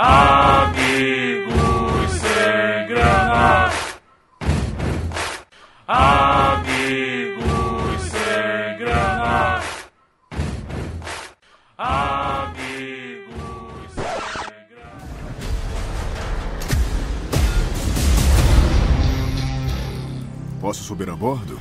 Amigos sem grana. Amigos sem grana. Amigos sem grana. Posso subir a bordo?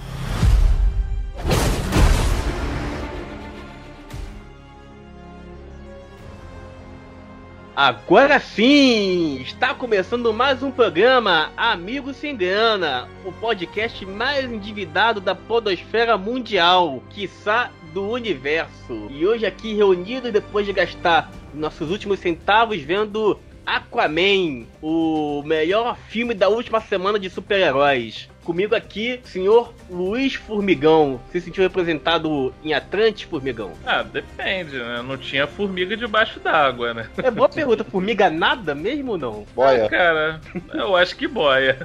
Agora sim! Está começando mais um programa Amigo Sem Grana, o podcast mais endividado da podosfera mundial, quiçá do universo. E hoje aqui reunidos depois de gastar nossos últimos centavos vendo Aquaman, o melhor filme da última semana de super-heróis. Comigo aqui, senhor Luiz Formigão. Se sentiu representado em Atlantis, Formigão? Ah, depende, né? Não tinha formiga debaixo d'água, né? É boa pergunta. Formiga nada mesmo ou não? Ah, cara, eu acho que boia.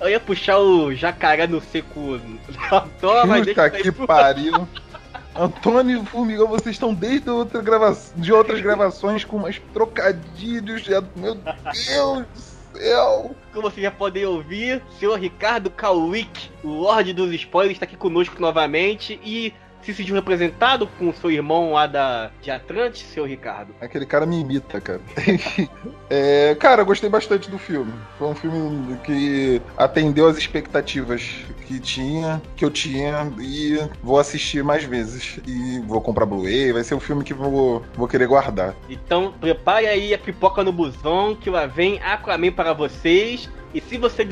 Eu ia puxar o jacaré no seco na toa, mas deixa que pro- pariu. Antônio e Formigão, vocês estão desde outra grava... de outras gravações com umas trocadilhos. já- Meu Deus do céu! Como vocês já podem ouvir, senhor Ricardo Kawick, o Lorde dos Spoilers, está aqui conosco novamente. E se sentiu representado com o seu irmão lá da, de Atlantis, senhor Ricardo. Aquele cara me imita, cara. É, cara, eu gostei bastante do filme. Foi um filme que atendeu as expectativas que tinha, que eu tinha, e vou assistir mais vezes. E vou comprar Blu-ray, vai ser um filme que vou, vou querer guardar. Então prepare aí a pipoca no busão que lá vem Aquaman para vocês. E se você,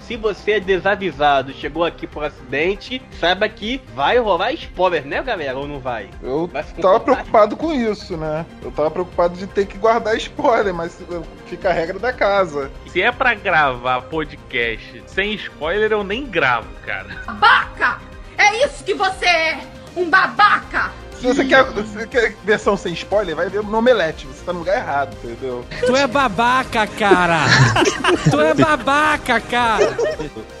se você é desavisado, chegou aqui por acidente, saiba que vai rolar spoiler, né galera? Ou não vai? Eu Vai tava preocupado com isso, né? Eu tava preocupado de ter que guardar spoiler, mas uh, fica a regra da casa. Se é pra gravar podcast sem spoiler, eu nem gravo, cara. Babaca! É isso que você é! Um babaca! Se você quer, você quer versão sem spoiler, vai ver no Omelete. Você tá no lugar errado, entendeu? Tu é babaca, cara! tu é babaca, cara!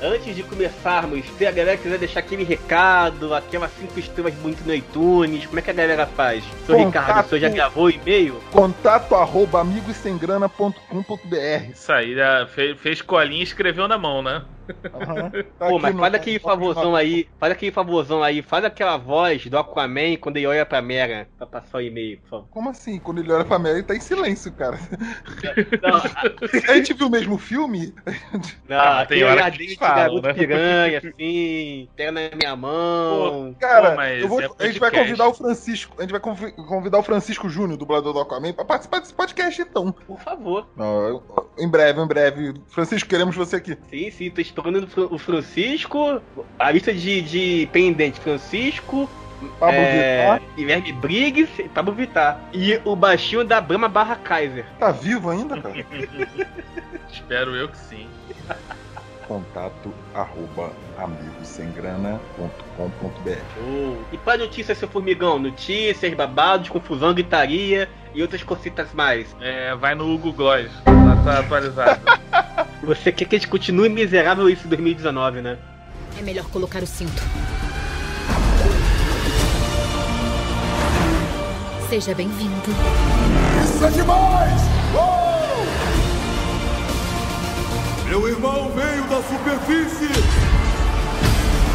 Antes de começarmos, se a galera quiser deixar aquele recado, aquelas cinco estrelas muito no iTunes, como é que a galera faz? Seu Contato. Ricardo, o senhor já gravou o e-mail? Contato arroba amigossemgrana.com.br Isso aí, já fez, fez colinha e escreveu na mão, né? Tá Pô, aqui mas no- faz aquele favorzão aí, faz aquele favorzão aí, faz aquela voz do Aquaman quando ele olha pra Mera pra passar o e-mail, por favor. Como assim? Quando ele olha pra Mary, ele tá em silêncio, cara. Não, A gente viu o mesmo filme? não Ah, tem hora que falam, garoto né? piranha, assim, pega na minha mão. Cara, Pô, mas eu vou- é a gente vai convidar o Francisco. A gente vai convi- convidar o Francisco Júnior, dublador do Aquaman, pra participar desse podcast, então. Por favor. Não, eu- em breve, em breve. Francisco, queremos você aqui. Sim, sim, tô esperando o Fran- o Francisco, a lista de, de pendente, Francisco, Pablo é, Vittar. Guilherme Briggs e Pablo Vittar. E o baixinho da Brahma barra Kaiser. Tá vivo ainda, cara? Espero eu que sim. Contato arroba amigossemgrana.com.br Oh. E para notícias, seu formigão? Notícias, babados, confusão, gritaria e outras cositas mais. É, vai no Google Gloss, lá tá atualizado. Você quer que a gente continue miserável isso em 2019, né? É melhor colocar o cinto. Seja bem-vindo. Isso é demais! Meu irmão veio da superfície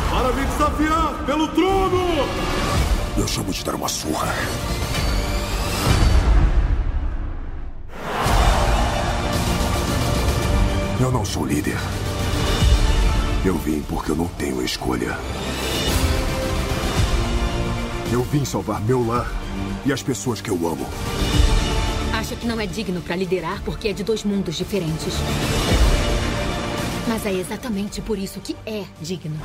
para me desafiar pelo trono! Eu chamo de dar uma surra. Eu não sou líder. Eu vim porque eu não tenho escolha. Eu vim salvar meu lar e as pessoas que eu amo. Acha que não é digno pra liderar porque é de dois mundos diferentes. Mas é exatamente por isso que é digno.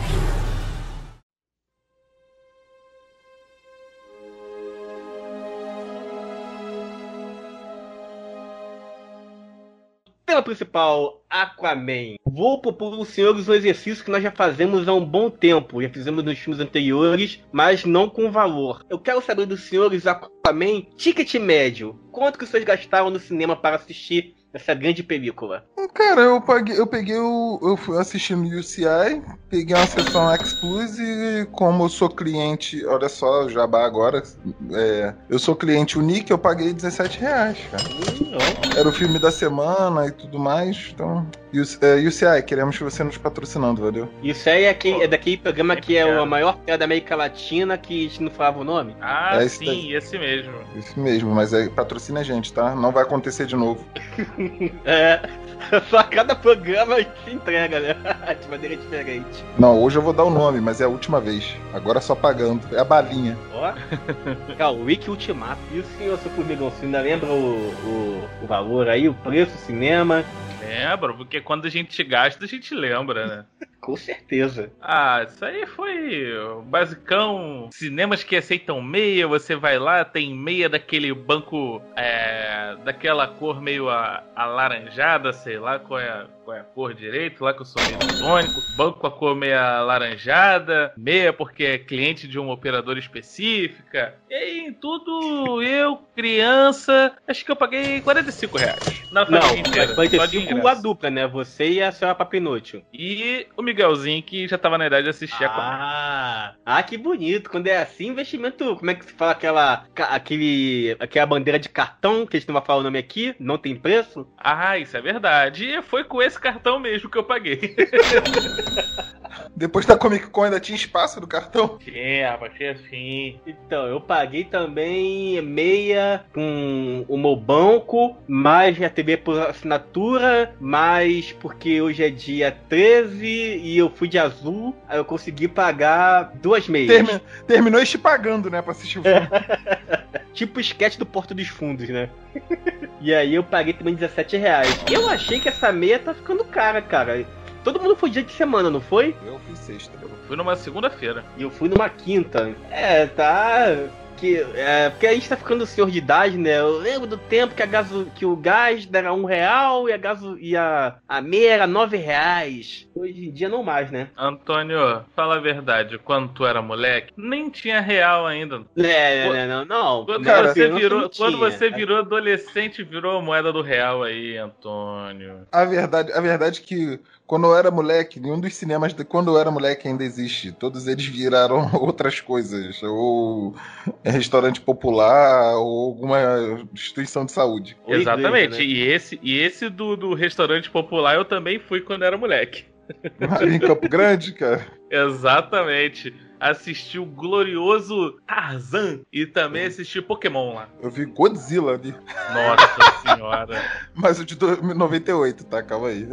Tema principal, Aquaman. Vou propor aos senhores um exercício que nós já fazemos há um bom tempo. Já fizemos nos filmes anteriores, mas não com valor. Eu quero saber dos senhores Aquaman, ticket médio. Quanto que vocês gastaram no cinema para assistir Essa grande película. Cara, eu, paguei, eu peguei o. Eu fui assistir no UCI, peguei uma sessão X e como eu sou cliente, olha só, o jabá agora. é, eu sou cliente Unique, eu paguei 17 reais, cara. Ó. Era o filme da semana e tudo mais. Então. UC- é, UCI, queremos você nos patrocinando, valeu? Isso aí é, aquele, é daquele programa que é o maior tela da América Latina que a gente não falava o nome. Ah, É esse sim, esse mesmo. Isso mesmo, mas é, patrocina a gente, tá? Não vai acontecer de novo. É. Só cada programa a gente entrega, né? De maneira diferente. Não, hoje eu vou dar o nome, mas é a última vez. Agora só pagando. É a balinha. Ó. Cara, o Wiki Ultimato. E o senhor, seu formigão, você ainda lembra o, o, o valor aí, o preço, o cinema? Lembra, porque quando a gente gasta, a gente lembra, né? Com certeza. Ah, isso aí foi basicão. Cinemas que aceitam meia, você vai lá, tem meia daquele banco, é, daquela cor meio a- alaranjada, sei lá qual é, a, qual é a cor direito, lá que eu sou meio tônico. Banco com a cor meio alaranjada, meia porque é cliente de uma operadora específica. E aí, em tudo, eu, criança, acho que eu paguei 45 reais. Na Não, inteira. mas vai ter só de sido ingresso. a dupla, né? Você e a senhora Papinútil. E o Miguelzinho, que já tava na idade de assistir a conta. Ah, ah, que bonito. Quando é assim, investimento. Como é que se fala aquela. Aquele. Aquela bandeira de cartão, que a gente não vai falar o nome aqui, não tem preço? Ah, isso é verdade. E foi com esse cartão mesmo que eu paguei. Depois da Comic Con ainda tinha espaço no cartão. Tinha, rapaz, tinha sim. Então, eu paguei também meia com o meu banco, mais a TV por assinatura, mais porque hoje é dia 13 e eu fui de azul, aí eu consegui pagar duas meias. Termi- terminou este pagando, né, pra assistir o filme. Tipo o sketch do Porto dos Fundos, né? e aí eu paguei também 17 reais. Eu achei que essa meia tá ficando cara, cara. Todo mundo foi dia de semana, não foi? Eu fiz sexta. Fui numa segunda-feira. E eu fui numa quinta. É, tá. Que, é, porque a gente tá ficando senhor de idade, né? Eu lembro do tempo que, a gaso, que o gás era um real e a, gaso, e a, a meia era nove reais. Hoje em dia não mais, né? Antônio, fala a verdade. Quando tu era moleque, nem tinha real ainda. É, Pô, não, não, não. Quando, Não, você, criança virou, não quando você virou adolescente, virou a moeda do real aí, Antônio. A verdade, a verdade é que quando eu era moleque, nenhum dos cinemas de quando eu era moleque ainda existe. Todos eles viraram outras coisas. Ou restaurante popular, ou alguma instituição de saúde. Ou igreja, Exatamente. né? E esse, e esse do, do restaurante popular eu também fui quando era moleque. Ali em Campo Grande, cara. Exatamente. Assisti o glorioso Tarzan e também assisti Pokémon lá. Eu vi Godzilla ali. Nossa senhora. Mas o de do- 98, tá? Calma aí.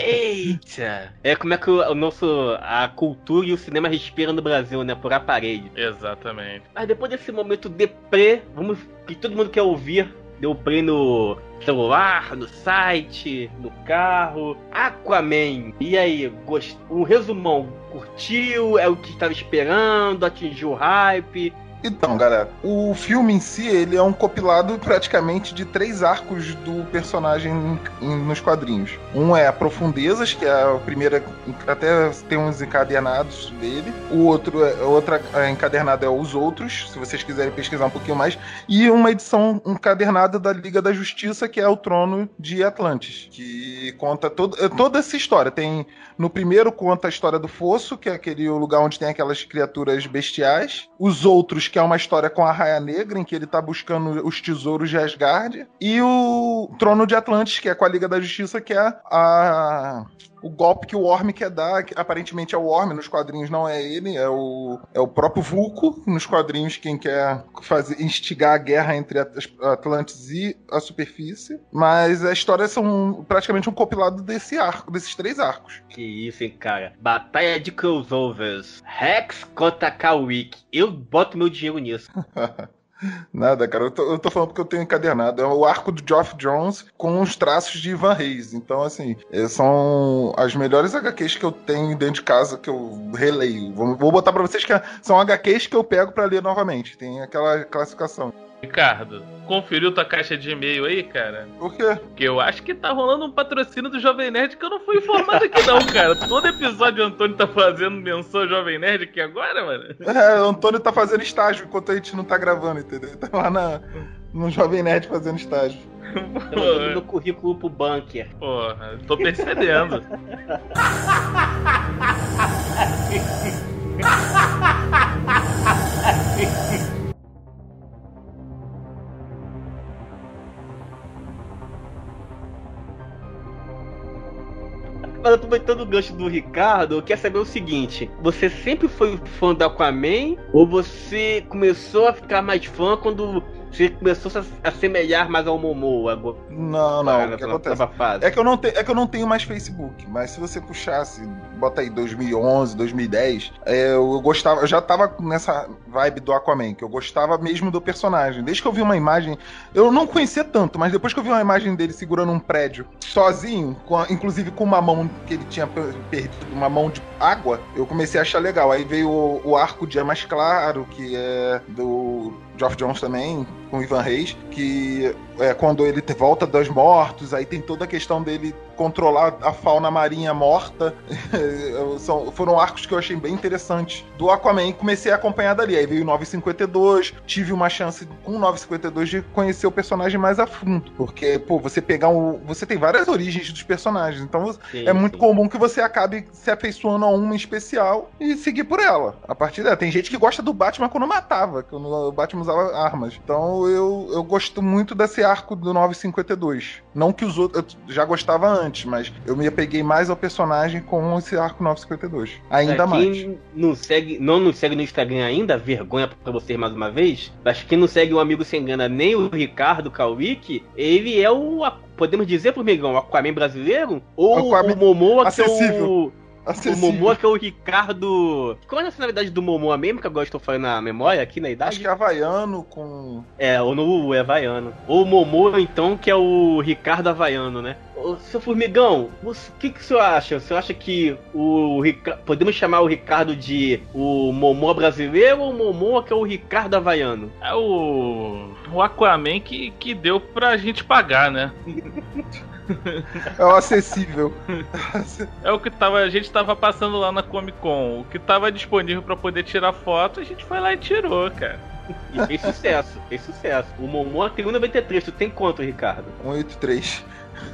Eita! É como é que o, o nosso. a cultura e o cinema respiram no Brasil, né? Por aparelho. Exatamente. Mas depois desse momento deprê, vamos. que todo mundo quer ouvir. Deu play no celular, no site, no carro. Aquaman. E aí, gost... um resumão. Curtiu? É o que estava esperando? Atingiu o hype? Então, galera, o filme em si, ele é um compilado praticamente de três arcos do personagem em- nos quadrinhos. Um é a Profundezas, que é a primeira, até tem uns encadernados dele. O outro, é, outra encadernada é Os Outros, se vocês quiserem pesquisar um pouquinho mais. E uma edição encadernada da Liga da Justiça, que é o Trono de Atlantis, que conta todo, é toda essa história. Tem no primeiro conta a história do Fosso, que é aquele lugar onde tem aquelas criaturas bestiais. Os outros, que é uma história com a Raia Negra, em que ele tá buscando os tesouros de Asgard. E o Trono de Atlantis, que é com a Liga da Justiça, que é a o golpe que o Orm quer dar, que aparentemente é o Orm, nos quadrinhos não é ele, é o, é o próprio Vulco, nos quadrinhos quem quer fazer, instigar a guerra entre At- Atlantis e a superfície. Mas a história são praticamente um compilado desse arco, desses três arcos. Que isso, hein, cara? Batalha de crossovers. Rex contra Kawick. Eu boto meu dinheiro nisso. Nada, cara. Eu tô, eu tô falando porque eu tenho encadernado. É o arco do Geoff Jones com os traços de Ivan Reis. Então, assim, é, são as melhores HQs que eu tenho dentro de casa que eu releio. Vou, vou botar pra vocês que são HQs que eu pego pra ler novamente. Tem aquela classificação. Ricardo, conferiu tua caixa de e-mail aí, cara? Por quê? Porque eu acho que tá rolando um patrocínio do Jovem Nerd que eu não fui informado aqui não, cara. Todo episódio o Antônio tá fazendo menção ao Jovem Nerd aqui agora, mano. É, o Antônio tá fazendo estágio enquanto a gente não tá gravando, entendeu? Tá lá na, no Jovem Nerd fazendo estágio. Tô mandando meu currículo pro bunker. Porra, tô percebendo. Mas aproveitando o gancho do Ricardo, eu quero saber o seguinte: você sempre foi fã do Aquaman ou você começou a ficar mais fã quando você começou a se assemelhar mais ao Momoa? Não, não. Agora, o que acontece? É que, eu não te, é que eu não tenho mais Facebook, mas se você puxasse, bota aí 2011, 2010, é, eu gostava, eu já tava nessa vibe do Aquaman, que eu gostava mesmo do personagem. Desde que eu vi uma imagem, eu não conhecia tanto, mas depois que eu vi uma imagem dele segurando um prédio sozinho, com a- inclusive com uma mão que ele tinha per- perdido, uma mão de água, eu comecei a achar legal. Aí veio o, o arco Dia Mais Claro, que é do Geoff Jones também, com Ivan Reis, que é quando ele volta dos mortos, aí tem toda a questão dele controlar a fauna marinha morta. São, foram arcos que eu achei bem interessantes do Aquaman. Comecei a acompanhar dali. Aí veio o 952, tive uma chance com o 952 de conhecer o personagem mais a fundo. Porque, pô, você pegar um. Você tem várias origens dos personagens, então Sim, é muito sim. comum que você acabe se afeiçoando a uma em especial e seguir por ela. A partir dela. Tem gente que gosta do Batman quando matava, quando o Batman usava armas. Então eu, eu gosto muito desse arco do 952. Não que os outros. Eu já gostava antes, mas eu me apeguei mais ao personagem com esse arco 952. Ainda Pra mais. Quem não, segue, não nos segue no Instagram ainda, vergonha pra vocês mais uma vez. Mas quem não segue o amigo sem engana nem o Ricardo Kawick, ele é o. Podemos dizer, formigão, o Aquaman brasileiro? Ou Aquaman o Momoa que é acessível. o. O Acessível. Momoa que é o Ricardo. Qual é a nacionalidade do Momoa mesmo? Que agora estou falando na memória aqui na idade? Acho que é havaiano com. É, ou no é Havaiano. Ou o Momoa, então, que é o Ricardo Havaiano, né? Ô, seu Formigão, o que, que o senhor acha? Você acha que o Rica... podemos chamar o Ricardo de o Momoa brasileiro ou o Momoa que é o Ricardo Havaiano? É o, o Aquaman que, que deu pra gente pagar, né? É o acessível. É o que tava, a gente tava passando lá na Comic Con. O que tava disponível pra poder tirar foto, a gente foi lá e tirou, cara. E fez sucesso, fez sucesso. O Momoa tem 1,93. Tu tem quanto, Ricardo? 183.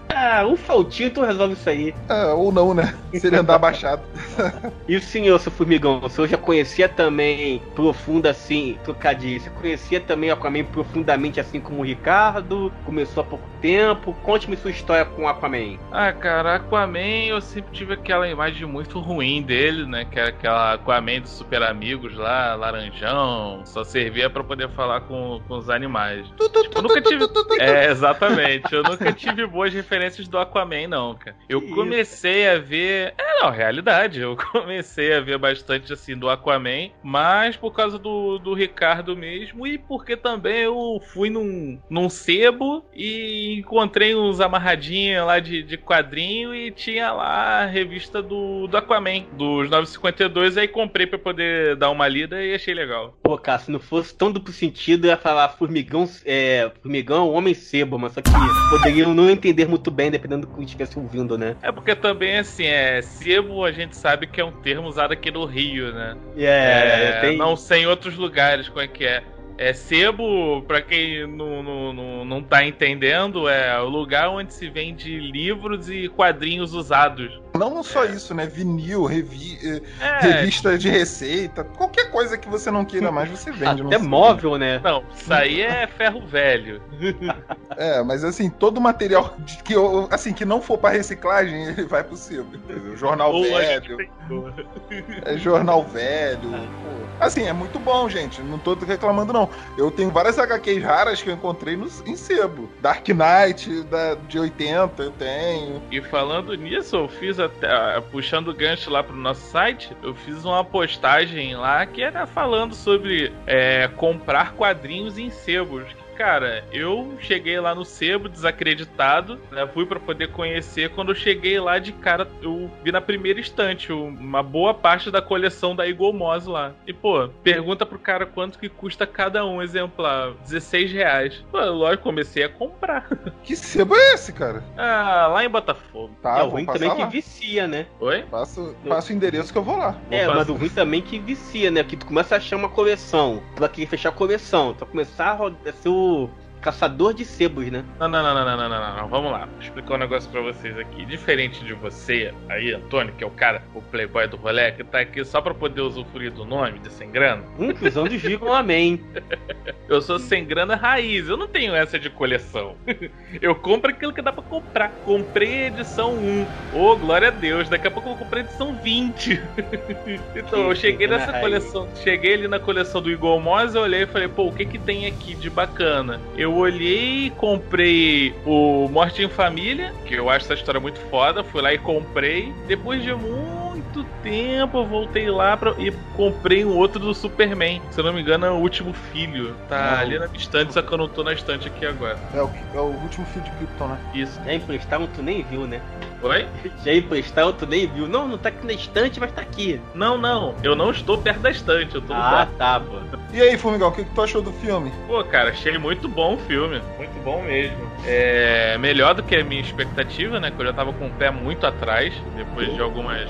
Ah, um faltinho tu resolve isso aí. É, ou não, né? Se ele andar abaixado. E o senhor, seu formigão, o senhor já conhecia também profunda assim, trocadilho, você conhecia também o Aquaman profundamente assim como o Ricardo? Começou há pouco tempo? Conte-me sua história com o Aquaman. Ah, cara, Aquaman eu sempre tive aquela imagem muito ruim dele, né? Que era aquela Aquaman dos super amigos lá, laranjão, só servia pra poder falar com, com os animais. Tipo, eu nunca tive. É, exatamente. Eu nunca tive boas referências do Aquaman, não, cara. Eu Isso. comecei a ver. É, não, realidade. Eu comecei a ver bastante assim do Aquaman, mas por causa do, do Ricardo mesmo e porque também eu fui num, num sebo e encontrei uns amarradinhos lá de, de quadrinho e tinha lá a revista do, do Aquaman, dos 952. Aí comprei pra poder dar uma lida e achei legal. Pô, cara, se não fosse tão duplo sentido, eu ia falar formigão, é, formigão, homem sebo, mas só que poderiam não entender muito bem, dependendo do que estivesse ouvindo, né? É porque também, assim, é. Sebo a gente sabe que é um termo usado aqui no Rio, né? É, tem... Não sei em outros lugares como é que é. É sebo, pra quem não, não, não, não tá entendendo, é o lugar onde se vende livros e quadrinhos usados. Não só isso, né? Vinil, revi... eh, É, revista de receita, qualquer coisa que você não queira mais, você vende. Até móvel, né? não, isso aí é ferro velho. É, mas assim, todo material de- que, eu- assim, que não for pra reciclagem, ele vai pro sebo, entendeu? Jornal Ou a velho, gente é jornal velho. pô. Assim, é muito bom, gente. Não tô reclamando, não. Eu tenho várias HQs raras que eu encontrei no, em sebo. Dark Knight, da, de 80, eu tenho. E falando nisso, eu fiz até. ah, Puxando o gancho lá pro nosso site, eu fiz uma postagem lá que era falando sobre é, comprar quadrinhos em sebos. Cara, eu cheguei lá no sebo desacreditado, né, fui pra poder conhecer. Quando eu cheguei lá de cara, eu vi na primeira estante o- uma boa parte da coleção da Eagle Moss lá. E pô, pergunta pro cara quanto que custa cada um exemplar: 16 reais. Pô, lógico, comecei a comprar. Que sebo é esse, cara? Ah, lá em Botafogo. Tá, é o ruim também que lá. vicia, né? Oi? Passa, passa o endereço que eu vou lá. É, Vou mas o ruim também que vicia, né? Que tu começa a achar uma coleção, tu vai querer fechar a coleção, tu vai começar a rodar, ser o caçador de sebos, né? Não, não, não, não, não, não, não, não. Vamos lá. Vou explicar um negócio pra vocês aqui. Diferente de você, aí, Antônio, que é o cara, o playboy do rolê, que tá aqui só pra poder usufruir do nome de sem grana. Inclusão dos digam amém. Eu sou sem grana raiz, eu não tenho essa de coleção. Eu compro aquilo que dá pra comprar. Comprei a edição 1. Ô, glória a Deus, daqui a pouco eu vou comprar a edição 20. Então, eu cheguei nessa coleção, cheguei ali na coleção do Igor Moz, eu olhei e falei, pô, o que que tem aqui de bacana? Eu olhei, comprei o Morte em Família, que eu acho essa história muito foda, fui lá e comprei. Depois de muito tempo, eu voltei lá pra, e comprei um outro do Superman. Se eu não me engano, é o último filho. Tá Não. ali na minha estante, só que eu não tô na estante aqui agora. É o, é o último filme de Krypton, né? Isso. Já emprestaram, tu nem viu, né? Oi? Já emprestaram, tu nem viu. Não, não tá aqui na estante, mas tá aqui. Não, não. Eu não estou perto da estante, eu tô no Ah, quarto. tá, pô. E aí, Formigão, o que, que tu achou do filme? Pô, cara, achei muito bom o filme. Muito bom mesmo. É melhor do que a minha expectativa, né? Que eu já tava com o pé muito atrás, depois de algumas.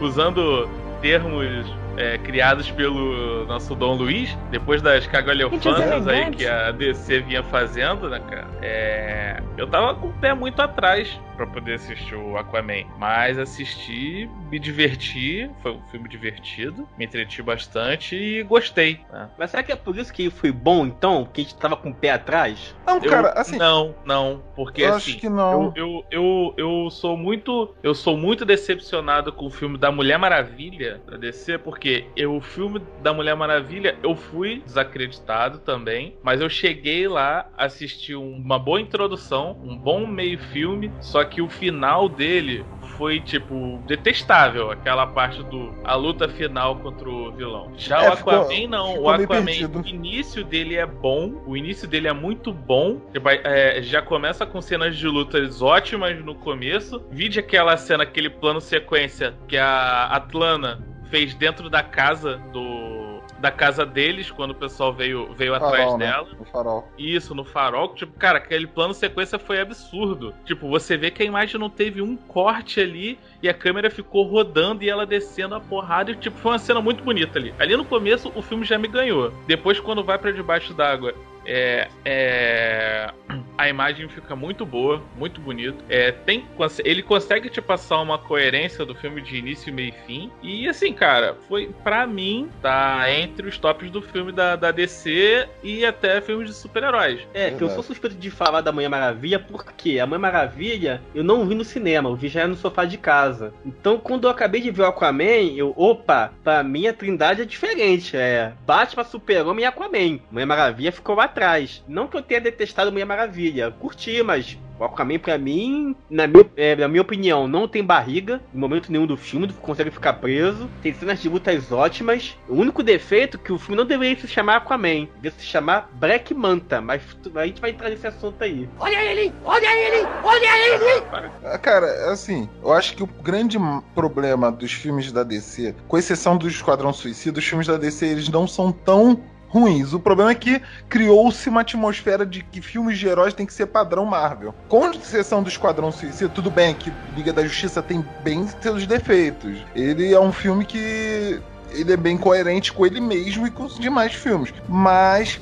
Usando termos é, criados pelo nosso Dom Luiz, depois das cagalhofanças aí que a DC vinha fazendo, né, cara? É, eu tava com o pé muito atrás pra poder assistir o Aquaman, mas assisti, me diverti, foi um filme divertido, me entreti bastante e gostei. né? Mas será que é por isso que foi bom, então? Que a gente tava com o pé atrás? Não, Eu- cara, assim, Não, não, porque eu assim. acho que não. Eu, eu, eu, eu sou muito eu sou muito decepcionado com o filme da Mulher Maravilha da DC porque eu, o filme da Mulher Maravilha eu fui desacreditado também mas eu cheguei lá assisti um- uma boa introdução um bom meio filme só que o final dele foi tipo detestável aquela parte do a luta final contra o vilão já É, o ficou- Aquaman não ficou o Aquaman o início dele é bom, o início dele é muito bom. É, já começa com cenas de lutas ótimas no começo. Vide aquela cena, aquele plano sequência que a Atlana fez dentro da casa do. Da casa deles, quando o pessoal veio, veio atrás Farol, né? dela. O farol. Isso, no farol. Tipo, cara, aquele plano sequência foi absurdo. Tipo, você vê que a imagem não teve um corte ali e a câmera ficou rodando e ela descendo a porrada. E, tipo, foi uma cena muito bonita ali. Ali no começo, o filme já me ganhou. Depois, quando vai pra debaixo d'água, é, é, a imagem fica muito boa, muito bonito. É, tem, ele consegue te passar uma coerência do filme de início, meio e fim. E assim, cara, foi pra mim tá entre os tops do filme da, da DC e até filmes de super-heróis. É, que eu sou suspeito de falar da Mulher Maravilha porque a Mulher Maravilha eu não vi no cinema, eu vi já no sofá de casa. Então quando eu acabei de ver o Aquaman, eu, opa, pra mim a trindade é diferente. É Batman, Super-Homem e Aquaman. Mulher Maravilha ficou lá atrás. Não que eu tenha detestado Mulher Maravilha, curti, mas o Aquaman, pra mim, na minha, é, na minha opinião, não tem barriga em momento nenhum do filme, consegue ficar preso. Tem cenas de lutas ótimas. O único defeito é que o filme não deveria se chamar Aquaman, deveria se chamar Black Manta, mas a gente vai entrar nesse assunto aí. Ah, Cara, assim, eu acho que o grande problema dos filmes da DC, com exceção do Esquadrão Suicida, os filmes da DC eles não são tão ruins. O problema é que criou-se uma atmosfera de que filmes de heróis tem que ser padrão Marvel. Com exceção do Esquadrão Suicida, tudo bem que Liga da Justiça tem bem seus defeitos. Ele é um filme que ele é bem coerente com ele mesmo e com os demais filmes. Mas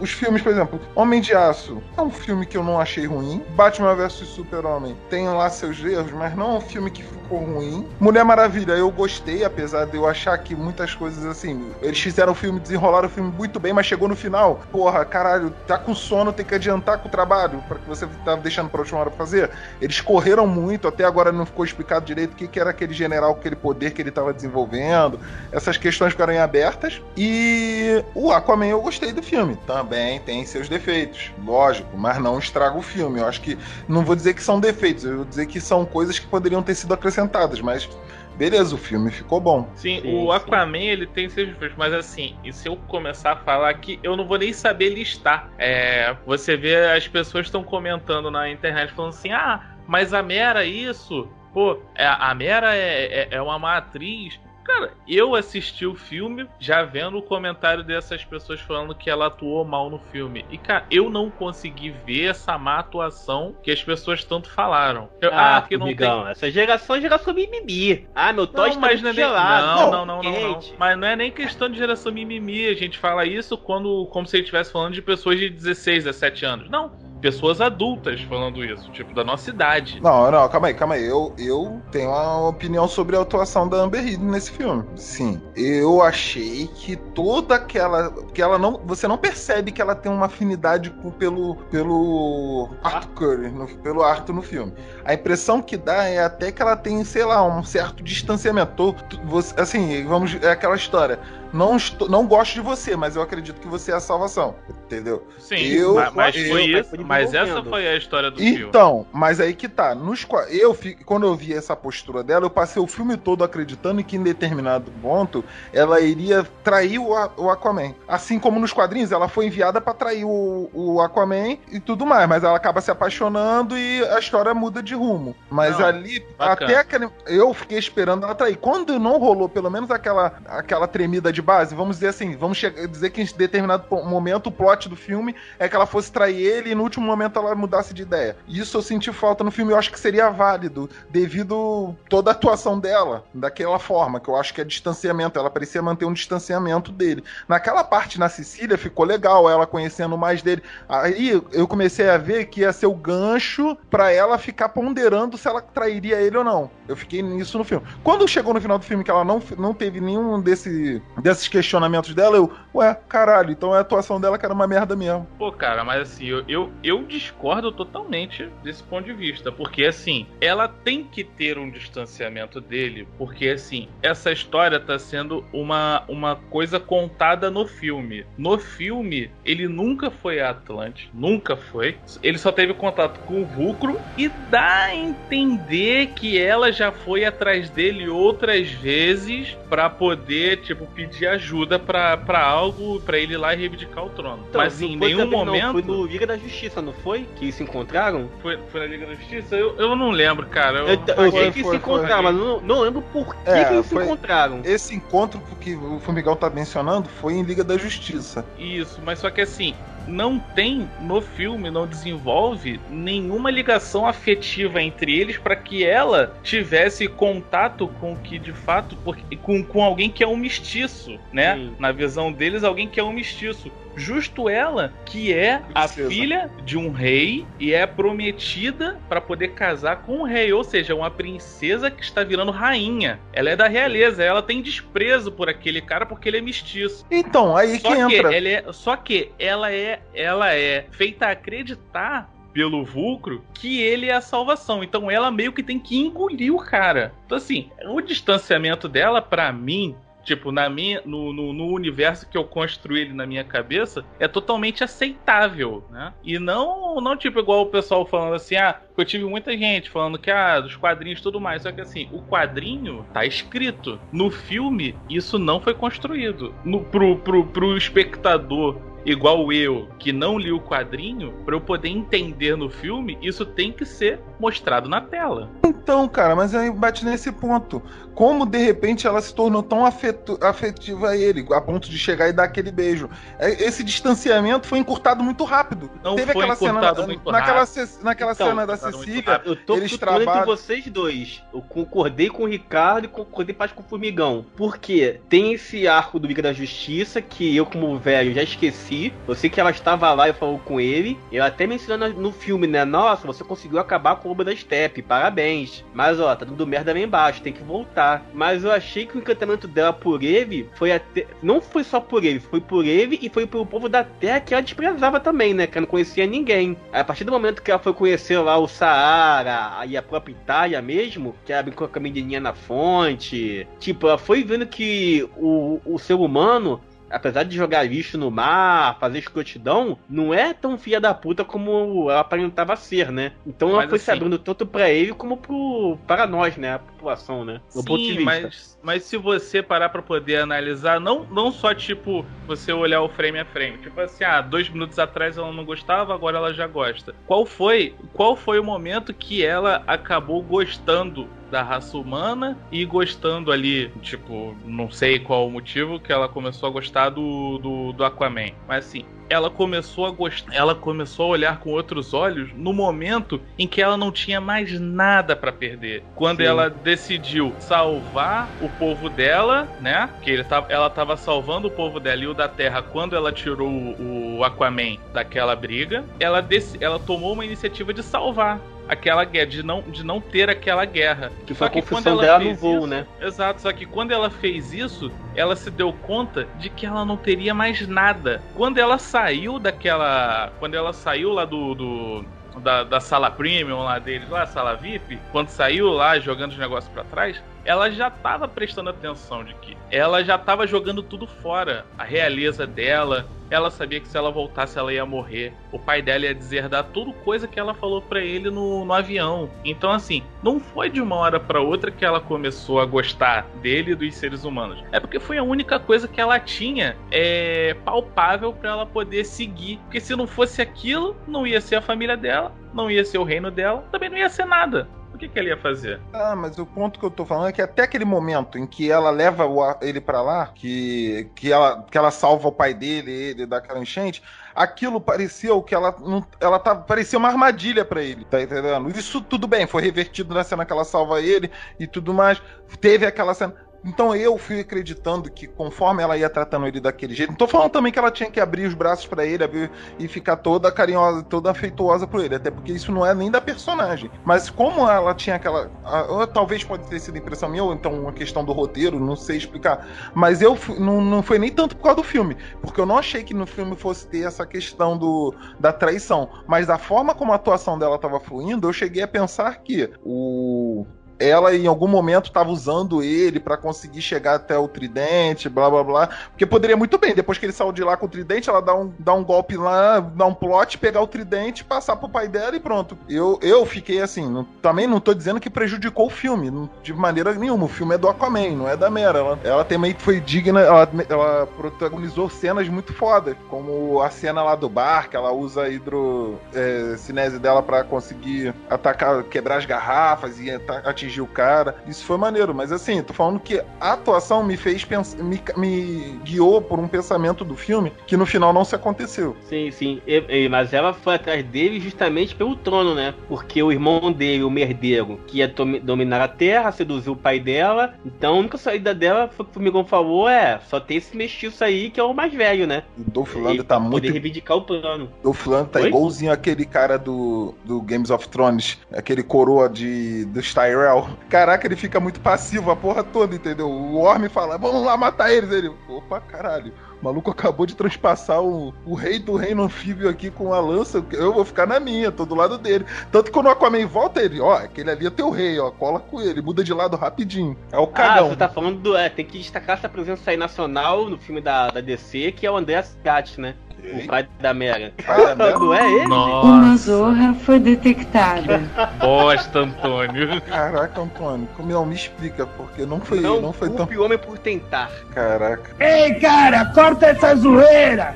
os filmes, por exemplo, Homem de Aço é um filme que eu não achei ruim. Batman vs Super-Homem tem lá seus erros, mas não é um filme que ficou ruim. Mulher Maravilha eu gostei, apesar de eu achar que muitas coisas assim, eles fizeram o filme, desenrolaram o filme muito bem, mas chegou no final, porra, caralho, tá com sono, tem que adiantar com o trabalho, para que você tava deixando pra última hora pra fazer. Eles correram muito, até agora não ficou explicado direito o que, que era aquele general, aquele poder que ele tava desenvolvendo essas questões ficaram em abertas. E o Aquaman eu gostei do filme. Também tem seus defeitos, lógico, mas não estraga o filme. Eu acho que. Não vou dizer que são defeitos, eu vou dizer que são coisas que poderiam ter sido acrescentadas, mas. Beleza, o filme ficou bom. Sim, Sim, o sim. Aquaman ele tem seus defeitos, mas assim, e se eu começar a falar aqui, eu não vou nem saber listar. É, você vê as pessoas estão comentando na internet falando assim: ah, mas a Mera isso, pô, é, a Mera é, é, é uma má atriz. Cara, eu assisti o filme já vendo o comentário dessas pessoas falando que ela atuou mal no filme. E, cara, eu não consegui ver essa má atuação que as pessoas tanto falaram. Eu- Ah, porque não amigão, essa geração é geração mimimi. Ah, meu Não, tá mas muito não é nem... não, não, não, não, não. quente. Mas não é nem questão de geração mimimi. A gente fala isso quando, como se ele estivesse falando de pessoas de 16, 17 anos. Não. Pessoas adultas falando isso, tipo, da nossa idade. Não, não, calma aí, calma aí. Eu, eu tenho uma opinião sobre a atuação da Amber Heard nesse filme. Sim, eu achei que toda aquela, que ela não, você não percebe que ela tem uma afinidade com, pelo, pelo Arthur Curry, no- pelo Arthur no filme. A impressão que dá é até que ela tem, sei lá, um certo distanciamento. Tô- tu- você- assim, vamos, é aquela história. Não, estou, não gosto de você, mas eu acredito que você é a salvação. Entendeu? Sim, Eu- ma- mas, eu- foi eu- isso. Mas essa foi a história do filme. Então, mas aí que tá. Nos, eu quando eu vi essa postura dela, eu passei o filme todo acreditando que em determinado ponto ela iria trair o, o Aquaman. Assim como nos quadrinhos, ela foi enviada pra trair o, o Aquaman e tudo mais, mas ela acaba se apaixonando e a história muda de rumo. Mas Não, ali, bacana. até aquele, eu fiquei esperando ela trair. Quando não rolou pelo menos aquela, aquela tremida de base, vamos dizer assim, vamos dizer que em determinado momento o plot do filme é que ela fosse trair ele e no último momento ela mudasse de ideia. Isso eu senti falta no filme, eu acho que seria válido, devido toda a atuação dela, daquela forma, que eu acho que é distanciamento, ela parecia manter um distanciamento dele. Naquela parte na Sicília ficou legal, ela conhecendo mais dele. Aí eu comecei a ver que ia ser o gancho pra ela ficar ponderando se ela trairia ele ou não. Eu fiquei nisso no filme. Quando chegou no final do filme que ela não, não teve nenhum desse, desses questionamentos dela, eu, ué, caralho, então a atuação dela que era uma merda mesmo. Pô, cara, mas assim, eu, eu, eu discordo totalmente desse ponto de vista. Porque, assim, ela tem que ter um distanciamento dele. Porque, assim, essa história tá sendo uma, uma coisa contada no filme. No filme, ele nunca foi a Atlante. Nunca foi. Ele só teve contato com o Vulcro. E dá a entender que ela já foi atrás dele outras vezes pra poder, tipo, pedir ajuda pra, pra algo, pra ele ir lá e reivindicar o trono. Então, Mas em nenhum também, não, momento. foi no Liga da Justiça, não foi? Que se encontraram? Foi, foi na Liga da Justiça? Eu, eu não lembro, cara. Eu, Eu, eu sei que foi, se encontraram, mas não, não lembro por que, É, que eles foi- se encontraram. Esse encontro que o Formigão tá mencionando foi em Liga da Justiça. Isso, mas só que assim, não tem no filme, não desenvolve nenhuma ligação afetiva entre eles para que ela tivesse contato com o que de fato, porque, com, com alguém que é um mestiço, né? Sim. Na visão deles, alguém que é um mestiço. Justo ela, que é a Princesa. filha de um rei e é prometida para poder casar com o rei, ou seja, uma princesa que está virando rainha. Ela é da realeza, ela tem desprezo por aquele cara porque ele é mestiço. Então, aí Só que que, entra. é, só que ela é, ela é feita acreditar pelo Vulcro que ele é a salvação. Então ela meio que tem que engolir o cara. Então assim, o distanciamento dela pra mim, tipo, na minha no, no, no universo que eu construí ele na minha cabeça, é totalmente aceitável, né? E não não tipo igual o pessoal falando assim, ah, eu tive muita gente falando que ah, dos quadrinhos e tudo mais, só que assim, o quadrinho tá escrito. No filme isso não foi construído. No pro pro, pro espectador igual eu, que não li o quadrinho, pra eu poder entender no filme, isso tem que ser mostrado na tela. Então, cara, mas aí bate nesse ponto. Como de repente ela se tornou tão afetu- afetiva a ele, a ponto de chegar e dar aquele beijo. É, Esse distanciamento foi encurtado muito rápido. Não Teve foi aquela cena encurtado muito naquela, ce- naquela Então, cena da Cecília. Eu tô Eles trabalham- vocês dois. Eu concordei com o Ricardo e concordei mais com o Formigão. Porque tem esse arco do Liga da Justiça que eu, como velho, já esqueci. Eu sei que ela estava lá e falou com ele. Eu até mencionei no filme, né? Nossa, você conseguiu acabar com o Lobo da Steppe. Parabéns. Mas, ó, tá dando merda lá embaixo. Tem que voltar. Mas eu achei que o encantamento dela por ele foi até. Não foi só por ele. Foi por ele e foi pelo povo da Terra que ela desprezava também, né? Que ela não conhecia ninguém. Aí, a partir do momento que ela foi conhecer lá o Saara e a própria Itália mesmo, que ela brincou com a menininha na fonte. Tipo, ela foi vendo que o, o ser humano apesar de jogar lixo no mar, fazer escrotidão, não é tão filha da puta como ela aparentava ser, né? Então ela Mas foi assim- se abrindo tanto pra ele como pro, para nós, né? A população, né? Do ponto de Sim, vista. mas, mas se você parar pra poder analisar, não, não só tipo você olhar o frame a frame, tipo assim, ah, dois minutos atrás ela não gostava, agora ela já gosta. Qual foi, qual foi o momento que ela acabou gostando da raça humana e gostando ali, tipo, não sei qual o motivo que ela começou a gostar do, do, do Aquaman. Mas assim, ela começou a gostar, ela começou a olhar com outros olhos no momento em que ela não tinha mais nada para perder. Quando Sim. ela decidiu salvar o povo dela, né? Que ele ela tava salvando o povo dela e o da Terra quando ela tirou o, o Aquaman daquela briga, ela, dec- ela tomou uma iniciativa de salvar aquela guerra, de não, de não ter aquela guerra. Que Só foi a quando confusão ela dela no voo, isso- né? Exato, só que quando ela fez isso, ela se deu conta de que ela não teria mais nada. Quando ela saiu daquela. Quando ela saiu lá do. do- da, da sala premium lá deles, lá, sala VIP, quando saiu lá jogando os negócios pra trás, ela já tava prestando atenção de que ela já tava jogando tudo fora. A realeza dela, ela sabia que se ela voltasse ela ia morrer. O pai dela ia deserdar tudo coisa que ela falou pra ele no, no avião. Então assim, não foi de uma hora pra outra que ela começou a gostar dele e dos seres humanos. É porque foi a única coisa que ela tinha é, palpável pra ela poder seguir. Porque se não fosse aquilo, não ia ser a família dela, não ia ser o reino dela, também não ia ser nada. O que, que ela ia fazer? Ah, mas o ponto que eu tô falando é que até aquele momento em que ela leva ele pra lá, que, que, ela, que ela salva o pai dele, ele daquela enchente, aquilo parecia o que ela não, ela tava, parecia uma armadilha pra ele, tá entendendo? Isso tudo bem, foi revertido na cena que ela salva ele e tudo mais. Teve aquela cena então eu fui acreditando que conforme ela ia tratando ele daquele jeito, não tô falando também que ela tinha que abrir os braços pra ele abrir, e ficar toda carinhosa, toda afeituosa por ele, até porque isso não é nem da personagem. Mas como ela tinha aquela, ou talvez pode ter sido impressão minha ou então uma questão do roteiro, não sei explicar. Mas eu não, não foi nem tanto por causa do filme, porque eu não achei que no filme fosse ter essa questão do da traição, mas da forma como a atuação dela estava fluindo, eu cheguei a pensar que o ela em algum momento estava usando ele pra conseguir chegar até o tridente, blá blá blá. Porque poderia muito bem, depois que ele saiu de lá com o tridente, ela dá um, dá um golpe lá, dá um plot, pegar o tridente, passar pro pai dela e pronto. Eu, eu fiquei assim, não- também não tô dizendo que prejudicou o filme, não- de maneira nenhuma. O filme é do Aquaman, não é da Mera. Ela, ela também foi digna, ela, ela protagonizou cenas muito fodas, como a cena lá do bar, que ela usa a hidrocinese dela pra conseguir atacar, quebrar as garrafas e ata- atingir o cara. Isso foi maneiro, mas assim, tô falando que a atuação me fez pensar, me, me guiou por um pensamento do filme que no final não se aconteceu. Sim, sim. E- e- mas ela foi atrás dele justamente pelo trono, né? Porque o irmão dele, o merdeiro, que ia domi- dominar a terra, seduziu o pai dela. Então a única saída dela foi que o Formigão falou: é, só tem esse mestiço aí que é o mais velho, né? O Dolph Lundgren tá muito poder reivindicar o plano. Dolph Lundgren tá Oi? igualzinho aquele cara do, do Games of Thrones, aquele coroa de dos Tyrell. Caraca, ele fica muito passivo a porra toda, entendeu? O Orm fala, vamos lá matar eles. Ele, opa, caralho. O maluco acabou de transpassar o, o rei do reino anfíbio aqui com a lança. Eu vou ficar na minha, tô do lado dele. Tanto que quando o Aquaman volta, ele, ó, aquele ali é teu rei, ó, cola com ele, muda de lado rapidinho. É o Ah, cagão. você tá falando do. É, tem que destacar essa presença aí nacional no filme da, da DC, que é o André Scott, né? O pai da Mera. Pai da Mera? Não é ele? Nossa, Uma zorra foi detectada. bosta, Antônio. Caraca, Antônio, como não me explica, porque não foi, Não, não, foi tão. culpe o homem por tentar. Caraca.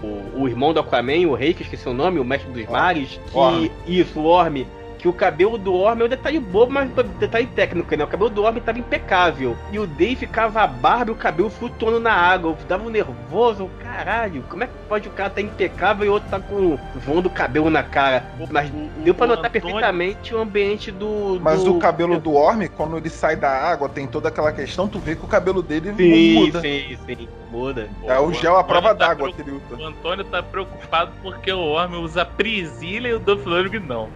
o, o irmão do Aquaman, o rei, que esqueci o nome, o mestre dos mares, que. Orm. Isso, o Orm. Que o cabelo do Orm é um detalhe bobo, mas um detalhe técnico, né? O cabelo do Orm tava impecável. E o Dave ficava a barba e o cabelo flutuando na água. Eu dava um nervoso, caralho. Como é que pode o cara tá impecável e o outro tá com voando o cabelo na cara? Mas deu pra notar Antônio- perfeitamente o ambiente do. Mas do... o cabelo do Orm, quando ele sai da água, tem toda aquela questão, tu vê que o cabelo dele Sim, muda. sim, sim. Muda. É o gel à prova Antônio tá d'água que preocup- ele usa. O Antônio tá preocupado porque o homem usa prisilha e o Dolph Lundgren não.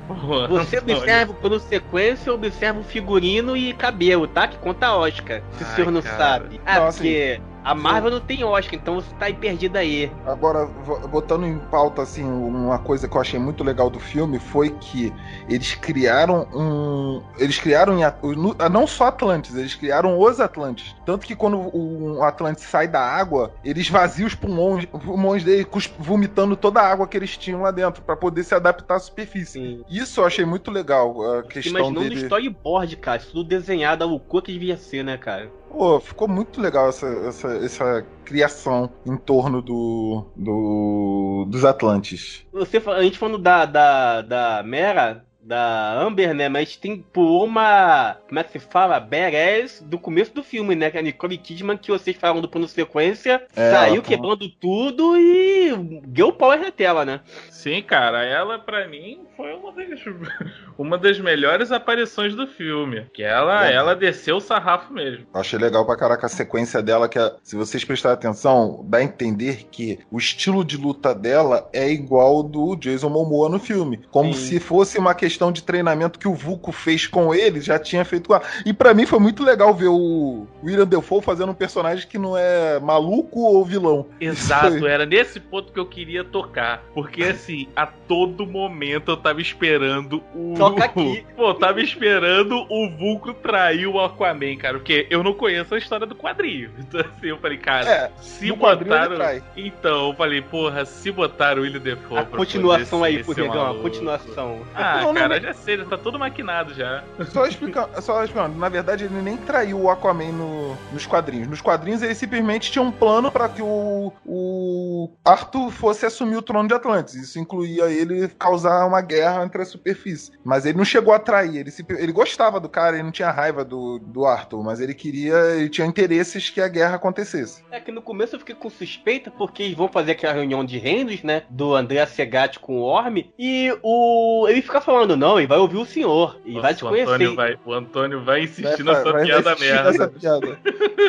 Você Antônio. observa pelo sequência, observa o figurino e cabelo, tá? Que conta Oscar. Se o Ai, senhor não cara. sabe. Ah, Não, porque a Marvel não tem Oscar, então você tá aí perdido aí. Agora, botando em pauta, assim, uma coisa que eu achei muito legal do filme foi que eles criaram um. Eles criaram no- não só Atlantes, eles criaram os Atlantes. Tanto que quando o Atlante sai da água, eles vaziam os pulmões, pulmões dele, vomitando toda a água que eles tinham lá dentro, pra poder se adaptar à superfície. Sim. Isso eu achei muito legal, a questão Imaginando dele. storyboard, cara. Isso tudo desenhado, a loucura que devia ser, né, cara? Pô, ficou muito legal essa, essa, essa criação em torno do, do dos Atlantes. Você, a gente falando da, da, da Mera, da Amber, né? Mas tem por uma. Como é que se fala? Badass do começo do filme, né? Que é a Nicole Kidman, que vocês falaram do plano sequência, É, saiu tá- quebrando tudo e deu power na tela, né? Sim, cara, ela pra mim foi uma das, uma das melhores aparições do filme. Que ela, É. ela desceu o sarrafo mesmo. Achei legal pra caraca a sequência dela, que é- se vocês prestarem atenção, dá a entender que o estilo de luta dela é igual ao do Jason Momoa no filme. Como Sim. se fosse uma questão de treinamento que o Vulco fez com ele, já tinha feito com ela. E pra mim foi muito legal ver o William Defoe fazendo um personagem que não é maluco ou vilão. Exato, era nesse ponto que eu queria tocar. Porque assim, a todo momento eu tava esperando o. Toca aqui. Pô, eu tava esperando o Vulco trair o Aquaman, cara. Porque eu não conheço a história do quadrinho. Então assim, eu falei, cara, É, se no quadrinho ele botaram. trai. Então, eu falei, porra, se botaram o William Defoe A pra continuação poder aí, Negão, a continuação. Ah, Não, não, já sei, já tá tudo maquinado já. Só explicando, só explicando, na verdade ele nem traiu o Aquaman no- nos quadrinhos. Nos quadrinhos ele simplesmente tinha um plano pra que o, o Arthur fosse assumir o trono de Atlantis. Isso incluía ele causar uma guerra entre a superfície. Mas ele não chegou a trair, ele, simp- ele gostava do cara, ele não tinha raiva do, do Arthur, mas ele queria, ele tinha interesses que a guerra acontecesse. É que no começo eu fiquei com suspeita, porque eles vão fazer aquela reunião de reinos, né? Do André Segatti com o Orme. E o. Ele fica falando, não, ele vai ouvir o senhor. E vai te Nossa, o Antônio conhecer. vai, o Antônio vai insistir Vai- nessa vai- piada merda. essa piada.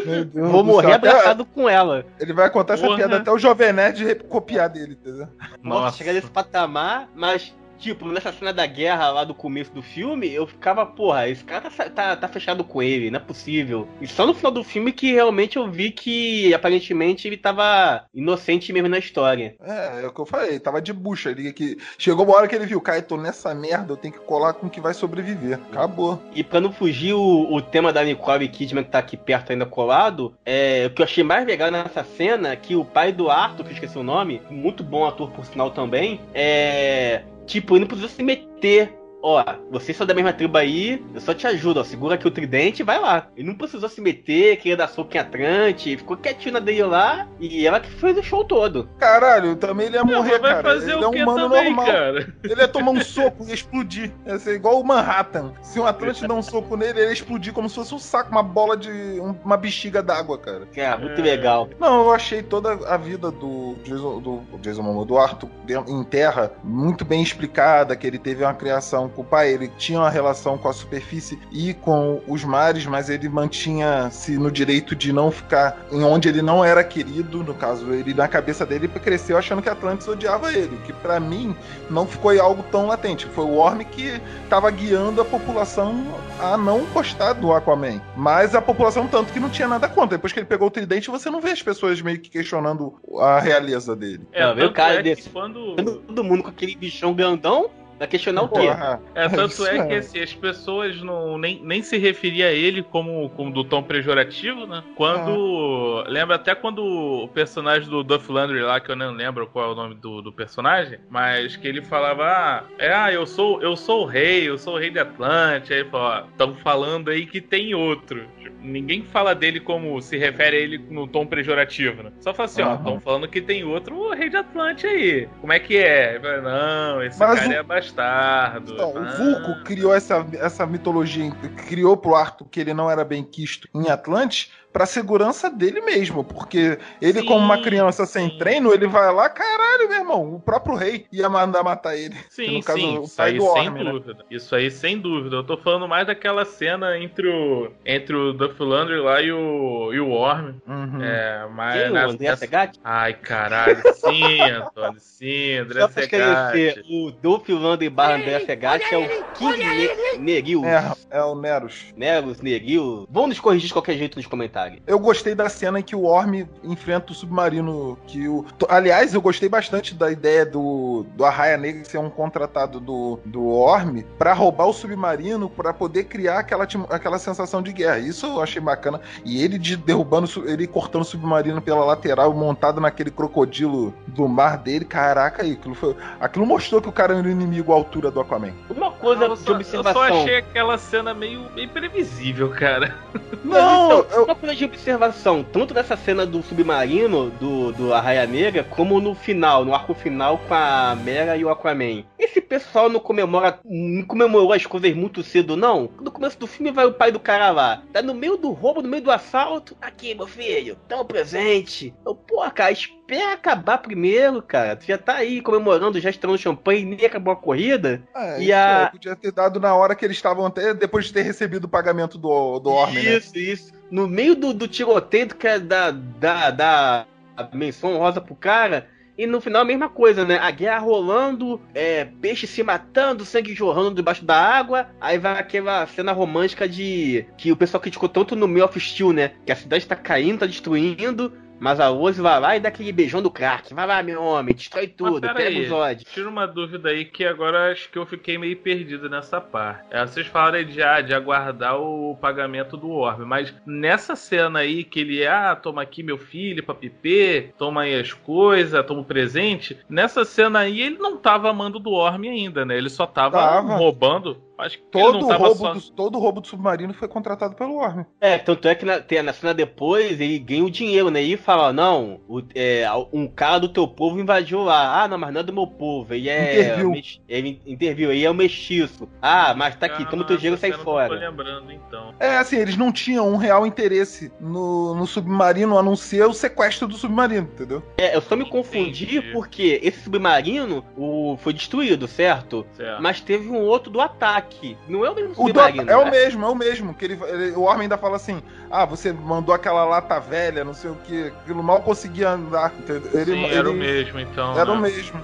Meu Deus Vou morrer. Até- abraçado com ela. Ele vai contar essa Porra. piada até o Jovem Nerd copiar dele, entendeu? Nossa, Nossa. chegar nesse patamar, mas. Tipo, nessa cena da guerra lá do começo do filme, eu ficava, porra, esse cara tá, tá, tá fechado com ele, não é possível. E só no final do filme que realmente eu vi que aparentemente ele tava inocente mesmo na história. É, é o que eu falei, tava de bucha. Ele que chegou uma hora que ele viu, cara, tô nessa merda, eu tenho que colar com o que vai sobreviver. Acabou. E pra não fugir o, o tema da Nicole Kidman que tá aqui perto ainda colado, é, o que eu achei mais legal nessa cena é que o pai do Arthur, que eu esqueci o nome, muito bom ator por sinal também, é. Tipo, ele não precisa se meter. Ó, vocês são da mesma tribo aí, eu só te ajudo, ó. Segura aqui o tridente e vai lá. Ele não precisou se meter, queria dar soco em Atlante, ficou quietinho na dele lá, e ela que fez o show todo. Caralho, também ele ia Não, morrer, mas vai cara. fazer ele o é que um humano também, normal. cara? Ele ia tomar um soco e explodir. Ia ser igual o Manhattan. Se um Atlante dar um soco nele, ele ia explodir como se fosse um saco, uma bola de. um- uma bexiga d'água, cara. Cara, muito É. legal. Não, eu achei toda a vida do Jason, do Jason Momoa, do Arthur em terra muito bem explicada, que ele teve uma criação o pai, ele. Tinha uma relação com a superfície e com os mares, mas ele mantinha-se no direito de não ficar em onde ele não era querido, no caso, ele na cabeça dele cresceu achando que Atlantis odiava ele, o que pra mim não ficou algo tão latente, foi o Orm que tava guiando a população a não gostar do Aquaman, mas a população tanto que não tinha nada contra, depois que ele pegou o tridente, você não vê as pessoas meio que questionando a realeza dele. É, Não, tanto cara é que desse- quando... Todo mundo com aquele bichão grandão, vai questionar o quê? Porra, É, tanto é é. que assim, as pessoas não, nem, nem se referia a ele como, como do tom pejorativo, né? Quando. Lembra até quando o personagem do Duff Landry lá, que eu não lembro qual é o nome do, do personagem, mas que ele falava, ah, é, ah, eu sou, eu sou o rei, eu sou o rei de Atlante. Aí ele falou, ó, estão falando aí que tem outro. Tipo, ninguém fala dele como se refere a ele no tom pejorativo, né? Só fala assim, ó, Aham. estão falando que tem outro rei de Atlante aí. Como é que é? Ele fala, não, esse Mas cara o- é bastardo. Então, o Ah. Vulco criou essa, essa mitologia, criou pro Arthur que ele não era bem quisto em Atlantis pra segurança dele mesmo, porque ele Sim, como uma criança sem sim. treino, ele vai lá, caralho, meu irmão, o próprio rei ia mandar matar ele. Que Sim, no caso, sim, o isso pai aí do sem né? dúvida. Isso aí sem dúvida. Eu tô falando mais daquela cena entre o, entre o Duff Landry lá e o, e o Worm. Uhum. É, mas Quem, o na- André nessa- Segatti? Ai, caralho, sim, Antônio, sim, André Só pra esclarecer, Segatti. o Dolph Lundgren barra André Segatti é o King ne Negil. É, é o Neros. Né, os Negil. Vão nos corrigir de qualquer jeito nos comentários. Eu gostei da cena em que o Orm enfrenta o submarino. Que o... Aliás, eu gostei bastante da ideia do, do Arraia Negra ser um contratado do, do Orm pra roubar o submarino pra poder criar aquela, aquela sensação de guerra. Isso eu achei bacana. E ele de- derrubando, ele cortando o submarino pela lateral, montado naquele crocodilo do mar dele. Caraca, aí, aquilo, foi... aquilo mostrou que o cara era um inimigo à altura do Aquaman. Uma coisa eu, de só, eu observação. só achei aquela cena meio, meio previsível, cara. Não, Então, eu, Uma coisa de observação, tanto dessa cena do submarino, do, do Arraia Negra, como no final, no arco final com a Mera e o Aquaman. Esse pessoal não comemora, não comemorou as coisas muito cedo, não? No começo do filme vai o pai do cara lá. Tá no meio do roubo, no meio do assalto. Aqui, meu filho, tão presente. Eu, pô, cara, espera acabar primeiro, cara. Tu já tá aí comemorando, já estourando champanhe, nem acabou a corrida. É, E isso, a- é, podia ter dado na hora que eles estavam até depois de ter recebido o pagamento do, do Orme, né? Isso, isso. No meio do, do tiroteio que é da, da, da menção rosa pro cara. E no final a mesma coisa, né? A guerra rolando, é, peixe se matando, sangue jorrando debaixo da água. Aí vai aquela cena romântica de. que o pessoal criticou tanto no Man of Steel, né? Que a cidade tá caindo, tá destruindo. Mas a Rose vai lá e dá aquele beijão do crack. Vai lá, meu homem, destrói tudo, pega aí. o Zod. Tira uma dúvida aí que agora acho que eu fiquei meio perdido nessa parte. É, vocês falaram de, ah, de aguardar o pagamento do Orbe, mas nessa cena aí que ele, ah, toma aqui meu filho pra piper, toma aí as coisas, toma o presente. Nessa cena aí ele não tava amando do Orme ainda, né? Ele só tava, Tava. roubando. Acho que Todo não tava roubo, só... do, todo roubo do submarino foi contratado pelo Orme. É, tanto é que na, tem, na cena depois ele ganha o dinheiro, né? E fala, não, o- é, um cara do teu povo invadiu lá. Ah, não, mas não é do meu povo. Ele é. Interviu. mex- Ele interviu, ele é o mestiço. Ah, mas tá aqui, Ah, toma teu dinheiro e sai eu não Tô fora. lembrando então. É, assim, eles não tinham um real interesse no, no submarino, a não ser o sequestro do submarino, entendeu? É, eu só me confundi Entendi. porque esse submarino o, foi destruído, certo? Certo. Mas teve um outro do ataque. Não é o mesmo O submarino. é o né? mesmo, é o mesmo. Que ele, ele- o Orme ainda fala assim: ah, você mandou aquela lata velha, não sei o que, aquilo mal conseguia andar. entendeu? Ele, Sim, era o ele- mesmo então. Era o né? mesmo.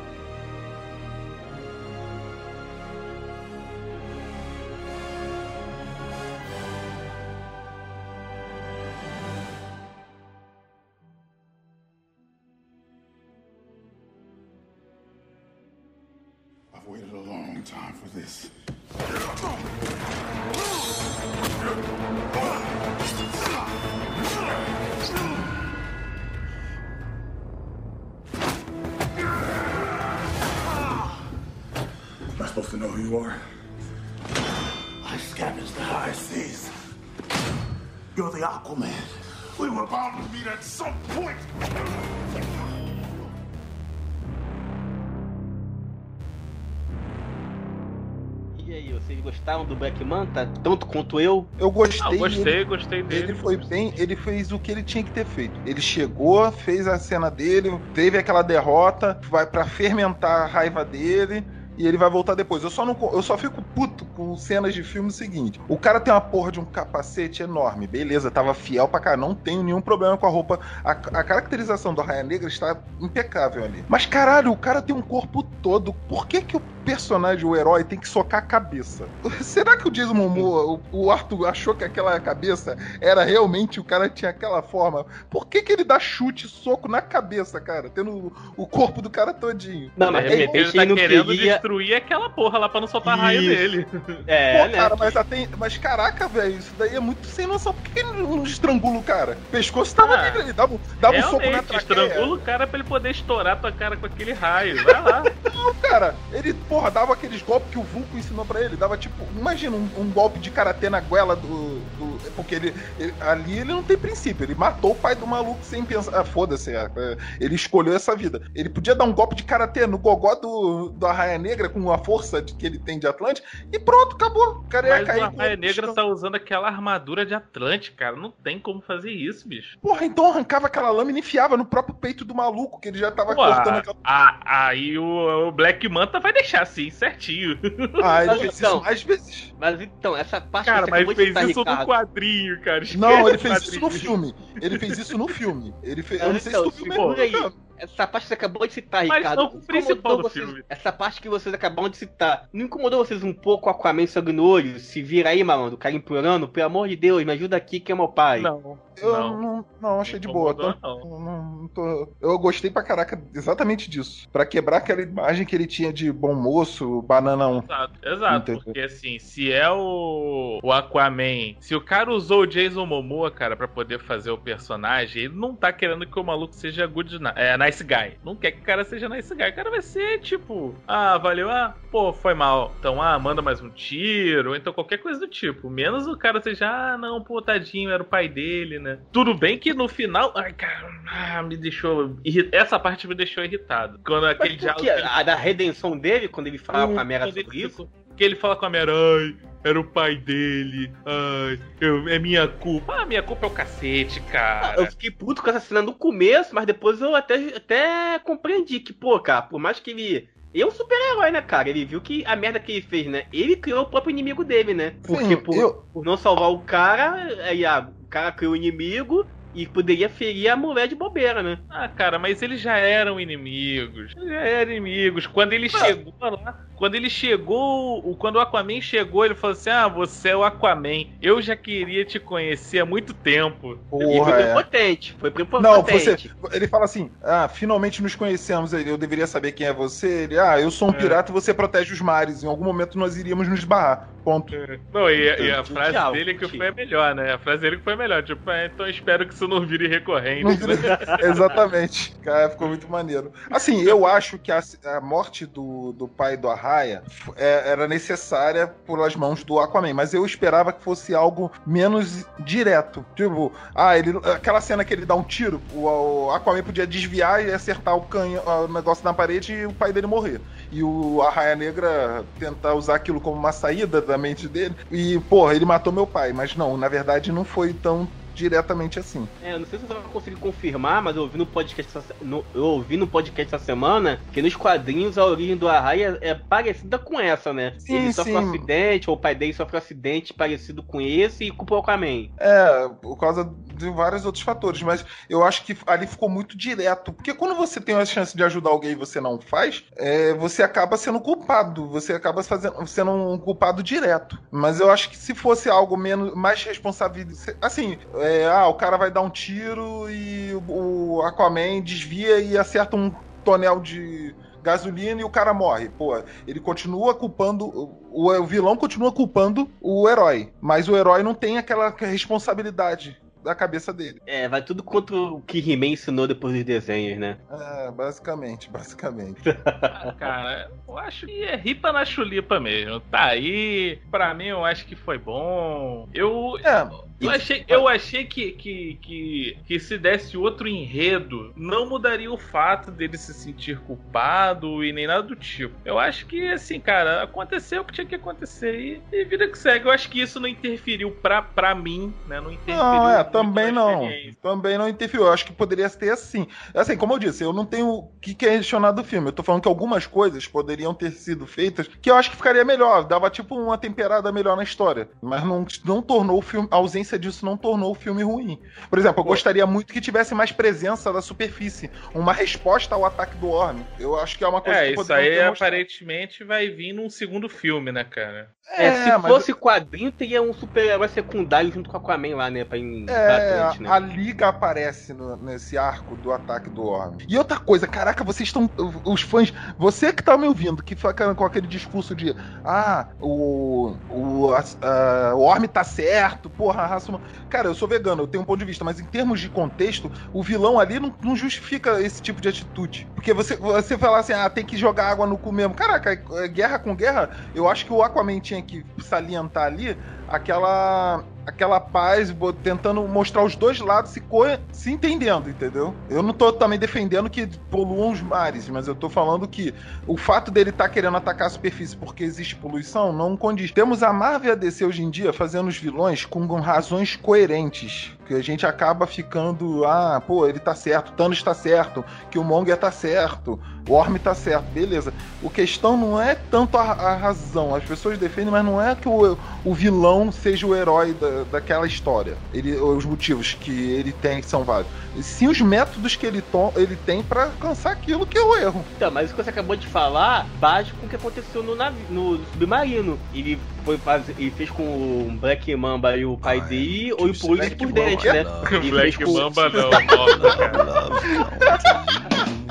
Do Black Manta? Tanto quanto eu? Eu Ah, gostei. eu gostei, ele- gostei dele. Ele foi bem, ele fez o que ele tinha que ter feito. Ele chegou, fez a cena dele, teve aquela derrota, vai pra fermentar a raiva dele. E ele vai voltar depois. Eu só, não, eu só fico puto com cenas de filme seguinte. O cara tem uma porra de um capacete enorme. Beleza, tava fiel pra cá. Não tenho nenhum problema com a roupa. A, a caracterização do Raia Negra está impecável ali. Mas caralho, o cara tem um corpo todo. Por que que o personagem, o herói, tem que socar a cabeça? Será que o Jason Momoa, o, o Arthur, achou que aquela cabeça era realmente o cara que tinha aquela forma? Por que que ele dá chute, soco na cabeça, cara? Tendo o, o corpo do cara todinho. Não, mas de ele repente tá querendo queria. destruir aquela porra lá pra não soltar raio dele. É, Pô, né? cara, mas, até, mas caraca, velho, isso daí é muito sem noção. Por que ele não estrangula o cara? O pescoço tava Ah, livre ali, dava, dava um soco na traqueia. estrangula o cara pra ele poder estourar tua cara com aquele raio. Vai lá. Não, cara, ele, porra, dava aqueles golpes que o Vulco ensinou pra ele. Dava tipo, imagina um, um golpe de karatê na goela do. do- porque ele, ele- Ali ele não tem princípio. Ele matou o pai do maluco sem pensar. Ah, foda-se. é, é, ele escolheu essa vida. Ele podia dar um golpe de karatê no gogó do, do Arraia Negra com a força de- que ele tem de Atlante e pronto, acabou. O cara ia Mas cair. o com Raia Negra tá usando aquela armadura de Atlante, cara. Não tem como fazer isso, bicho. Porra, então arrancava aquela lâmina e enfiava no próprio peito do maluco, que ele já tava Pô, cortando a- aquela. a- aí o, o Black Manta vai deixar assim, certinho. Ah, ele Mas fez então- isso mais vezes. Mas então, essa parte Cara, mas de fez citar, isso no Ricardo, quadrinho, cara. Não, Esquece ele o fez isso no filme. Ele fez isso no filme. Ele fez. Eu Mas não sei se então, tu viu segura mesmo, aí. cara. Essa parte que você acabou de citar, Mas Ricardo. não o principal do vocês- filme. Essa parte que vocês acabaram de citar. Não incomodou vocês um pouco o Aquaman sangue no olho? Se vira aí, malandro, o cara implorando, pelo amor de Deus, me ajuda aqui que é meu pai. Não, Eu não. não, não, achei de boa. Tô- não. não- tô- eu gostei pra caraca exatamente disso. Pra quebrar aquela imagem que ele tinha de bom moço, banana 1. Exato, exato Entendeu? porque assim, se é o, o Aquaman, se o cara usou o Jason Momoa, cara, pra poder fazer o personagem, ele não tá querendo que o maluco seja good, é, nice guy. Não quer que o cara seja nice guy. O cara vai ser tipo, ah, valeu, ah, pô, foi mal. Então, ah, manda mais um tiro, ou então qualquer coisa do tipo. Menos o cara seja, ah, não, pô, tadinho, era o pai dele. Né? Tudo bem que no final. Ai, cara, me deixou. Essa parte me deixou irritado. Quando aquele Mas diálogo. que ele- A da redenção dele, quando ele fala com a Mera quando ele sobre isso? Que ele fala com a Mera, ai, era o pai dele, ai, eu- é minha culpa. Ah, minha culpa é o cacete, cara. Eu fiquei puto com essa cena no começo, mas depois eu até, até compreendi que, pô, cara, por mais que ele. Ele é um super-herói, né, cara? Ele viu que a merda que ele fez, né? Ele criou o próprio inimigo dele, né? Porque Sim, por, eu- por não salvar o cara, aí ah, o cara criou o inimigo e poderia ferir a mulher de bobeira, né? Ah, cara, mas eles já eram inimigos. Eles já eram inimigos. Quando ele chegou lá, quando ele chegou, o- quando o Aquaman chegou, ele falou assim: Ah, você é o Aquaman. Eu já queria te conhecer há muito tempo. e foi Porra, é. prepotente, foi prepotente. Não, você. Ele fala assim: ah, finalmente nos conhecemos. Eu deveria saber quem é você. Ele, ah, eu sou um É. pirata e você protege os mares. Em algum momento nós iríamos nos barrar. Ponto. Não, e, e a frase diálogo, dele que foi a melhor, né? A frase dele que foi a melhor. Tipo, é, então eu espero que isso não vire recorrente. Exatamente. Cara, ficou muito maneiro. Assim, eu acho que a, a morte do, do pai do Arraia é- era necessária pelas mãos do Aquaman, mas eu esperava que fosse algo menos direto. Tipo, ah, ele, aquela cena que ele dá um tiro, o, o Aquaman podia desviar e acertar o, canhão, o negócio na parede e o pai dele morrer. E o Arraia Negra tentar usar aquilo como uma saída da mente dele. E, porra, ele matou meu pai. Mas não, na verdade não foi tão diretamente assim. É, eu não sei se você vai conseguir confirmar, mas eu ouvi no podcast essa, no, eu ouvi no podcast essa semana que nos quadrinhos a origem do Arraia é parecida com essa, né? Sim, Ele sofre um sim. acidente, ou o pai dele sofre um acidente parecido com esse e culpa o Aquaman. É, por causa de vários outros fatores, mas eu acho que ali ficou muito direto. Porque quando você tem a chance de ajudar alguém e você não faz, é, você acaba sendo culpado. Você acaba fazendo, sendo um culpado direto. Mas eu acho que se fosse algo menos mais responsável. Assim, é, ah, o cara vai dar um tiro e o, o Aquaman desvia e acerta um tonel de gasolina e o cara morre. Pô, ele continua culpando. O, o vilão continua culpando o herói. Mas o herói não tem aquela responsabilidade da cabeça dele. É, vai tudo contra o que He-Man ensinou depois dos desenhos, né? É, basicamente, basicamente. Ah, cara, eu acho que é ripa na chulipa mesmo. Tá aí, pra mim eu acho que foi bom. Eu. É, Eu achei, eu achei que, que, que, que se desse outro enredo, não mudaria o fato dele se sentir culpado e nem nada do tipo. Eu acho que, assim, cara, aconteceu o que tinha que acontecer e, e vida que segue. Eu acho que isso não interferiu pra, pra mim, né? Não interferiu. Não, é, muito também não. Também não interferiu. Eu acho que poderia ter assim. Assim, como eu disse, eu não tenho o que questionar do filme. Eu tô falando que algumas coisas poderiam ter sido feitas que eu acho que ficaria melhor. Dava tipo uma temperada melhor na história. Mas não, não tornou o filme. A ausência disso não tornou o filme ruim. Por exemplo, eu gostaria muito que tivesse mais presença da superfície. Uma resposta ao ataque do Orm. Eu acho que é uma coisa É, que isso aí aparentemente vai vir num segundo filme, né, cara? É, se mas- fosse quadrinho, teria um super-herói secundário junto com o Aquaman lá, né? Pra ir É, né? a Liga aparece no- nesse arco do ataque do Orm. E outra coisa, caraca, vocês estão. Os fãs. Você que tá me ouvindo, que fica com aquele discurso de. Ah, o. O, a- a- o Orm tá certo, porra, a raça. humana." Cara, eu sou vegano, eu tenho um ponto de vista, mas em termos de contexto, o vilão ali não, não justifica esse tipo de atitude. Porque você, você falar assim, ah, tem que jogar água no cu mesmo. Caraca, é guerra com guerra, eu acho que o Aquaman tinha que salientar ali aquela aquela paz, tentando mostrar os dois lados se, co- se entendendo, entendeu? Eu não tô também defendendo que poluam os mares, mas eu tô falando que o fato dele estar querendo atacar a superfície porque existe poluição não condiz. Temos a Marvel e a DC hoje em dia fazendo os vilões com razões coerentes. Que a gente acaba ficando, ah, pô, ele tá certo, Thanos tá certo, que o Monger tá certo, o Orm tá certo, beleza. O questão não é tanto a, a razão, as pessoas defendem, mas não é que o, o vilão seja o herói da, daquela história. Ele, os motivos que ele tem são vários. E sim os métodos que ele, to, ele tem para alcançar aquilo que é o erro. Então, mas o que você acabou de falar bate com o que aconteceu no, navi- no submarino. Ele foi fazer, ele fez com o Black Mamba e o pai dele, ou pulou Black por dente, né? Ele Black com- Mamba não, nossa, cara.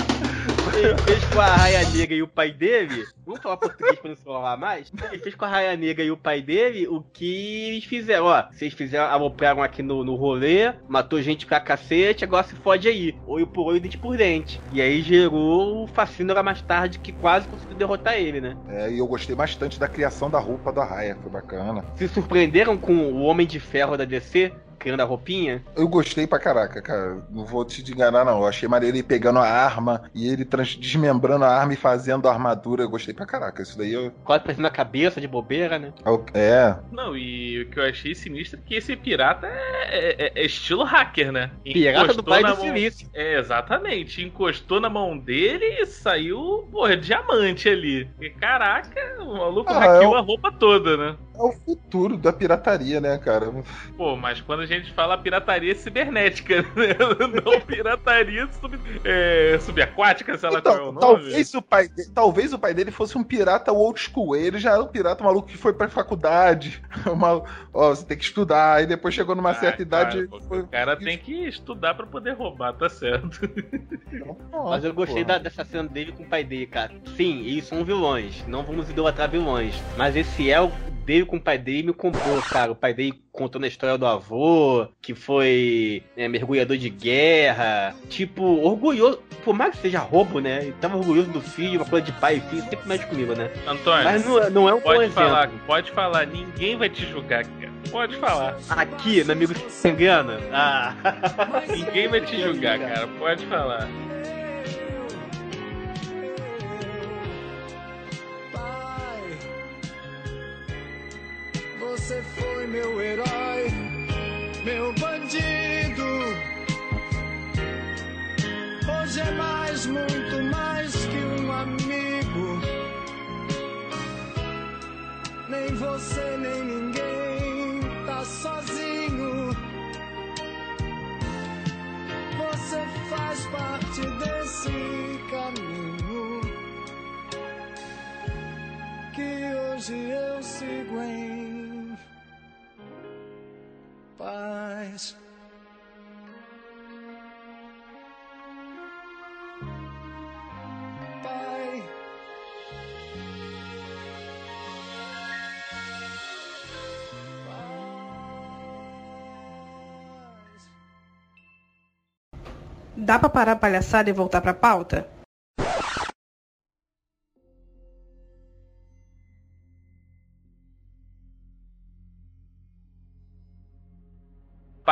Ele fez com a Raia Negra e o pai dele. Vamos falar português pra não se falar mais? Ele fez com a Raia Negra e o pai dele o que eles fizeram. Ó, vocês fizeram, alopraram aqui no, no rolê, matou gente pra cacete, agora se fode aí. Olho por olho, dente por dente. E aí gerou o Facínora mais tarde que quase conseguiu derrotar ele, né? É, e eu gostei bastante da criação da roupa da Raia, foi bacana. Se surpreenderam com o Homem de Ferro da DC? Criando a roupinha. Eu gostei pra caraca, cara. Não vou te enganar, não. Eu achei maneiro ele pegando a arma e ele trans- desmembrando a arma e fazendo a armadura. Eu gostei pra caraca. Isso daí eu. Quase parecendo a cabeça de bobeira, né? É. Não, e o que eu achei sinistro é que esse pirata é, é- é estilo hacker, né? Pirata do Encostou Pai na do mão- Silício. É, exatamente. Encostou na mão dele e saiu, porra, diamante ali. E caraca, o maluco Ah, hackeou é o- a roupa toda, né? É o futuro da pirataria, né, cara? Pô, mas quando a gente fala pirataria cibernética, né? Não pirataria sub, é, subaquática, sei lá qual é o Então, nome. talvez o, pai de- talvez o pai dele fosse um pirata old school. Ele já era um pirata maluco que foi pra faculdade. Uma, ó, você tem que estudar. Aí depois chegou numa Ah, certa idade. cara, foi- O cara tem que estudar pra poder roubar, tá certo. Mas eu gostei Pô. da- dessa cena dele com o pai dele, cara. Sim, eles são vilões. Não vamos idolatrar vilões. Mas esse El dele com o pai dele me comprou, cara. O pai dele contando a história do avô, que foi né, mergulhador de guerra. Tipo, orgulhoso. Por mais que seja roubo, né? Ele tava orgulhoso do filho, uma coisa de pai e filho, sempre mexe comigo, né? Antônio, Mas não, não é um bom pode exemplo. falar, pode falar, ninguém vai te julgar, cara. Pode falar. Aqui, no Amigo Se Engana. Ah. Ninguém vai te julgar, cara. Pode falar. Você foi meu herói, meu bandido. Hoje é mais, muito mais que um amigo. Nem você, nem ninguém tá sozinho. Você faz parte desse caminho que hoje eu sigo em paz. Dá pra parar a palhaçada e voltar pra pauta?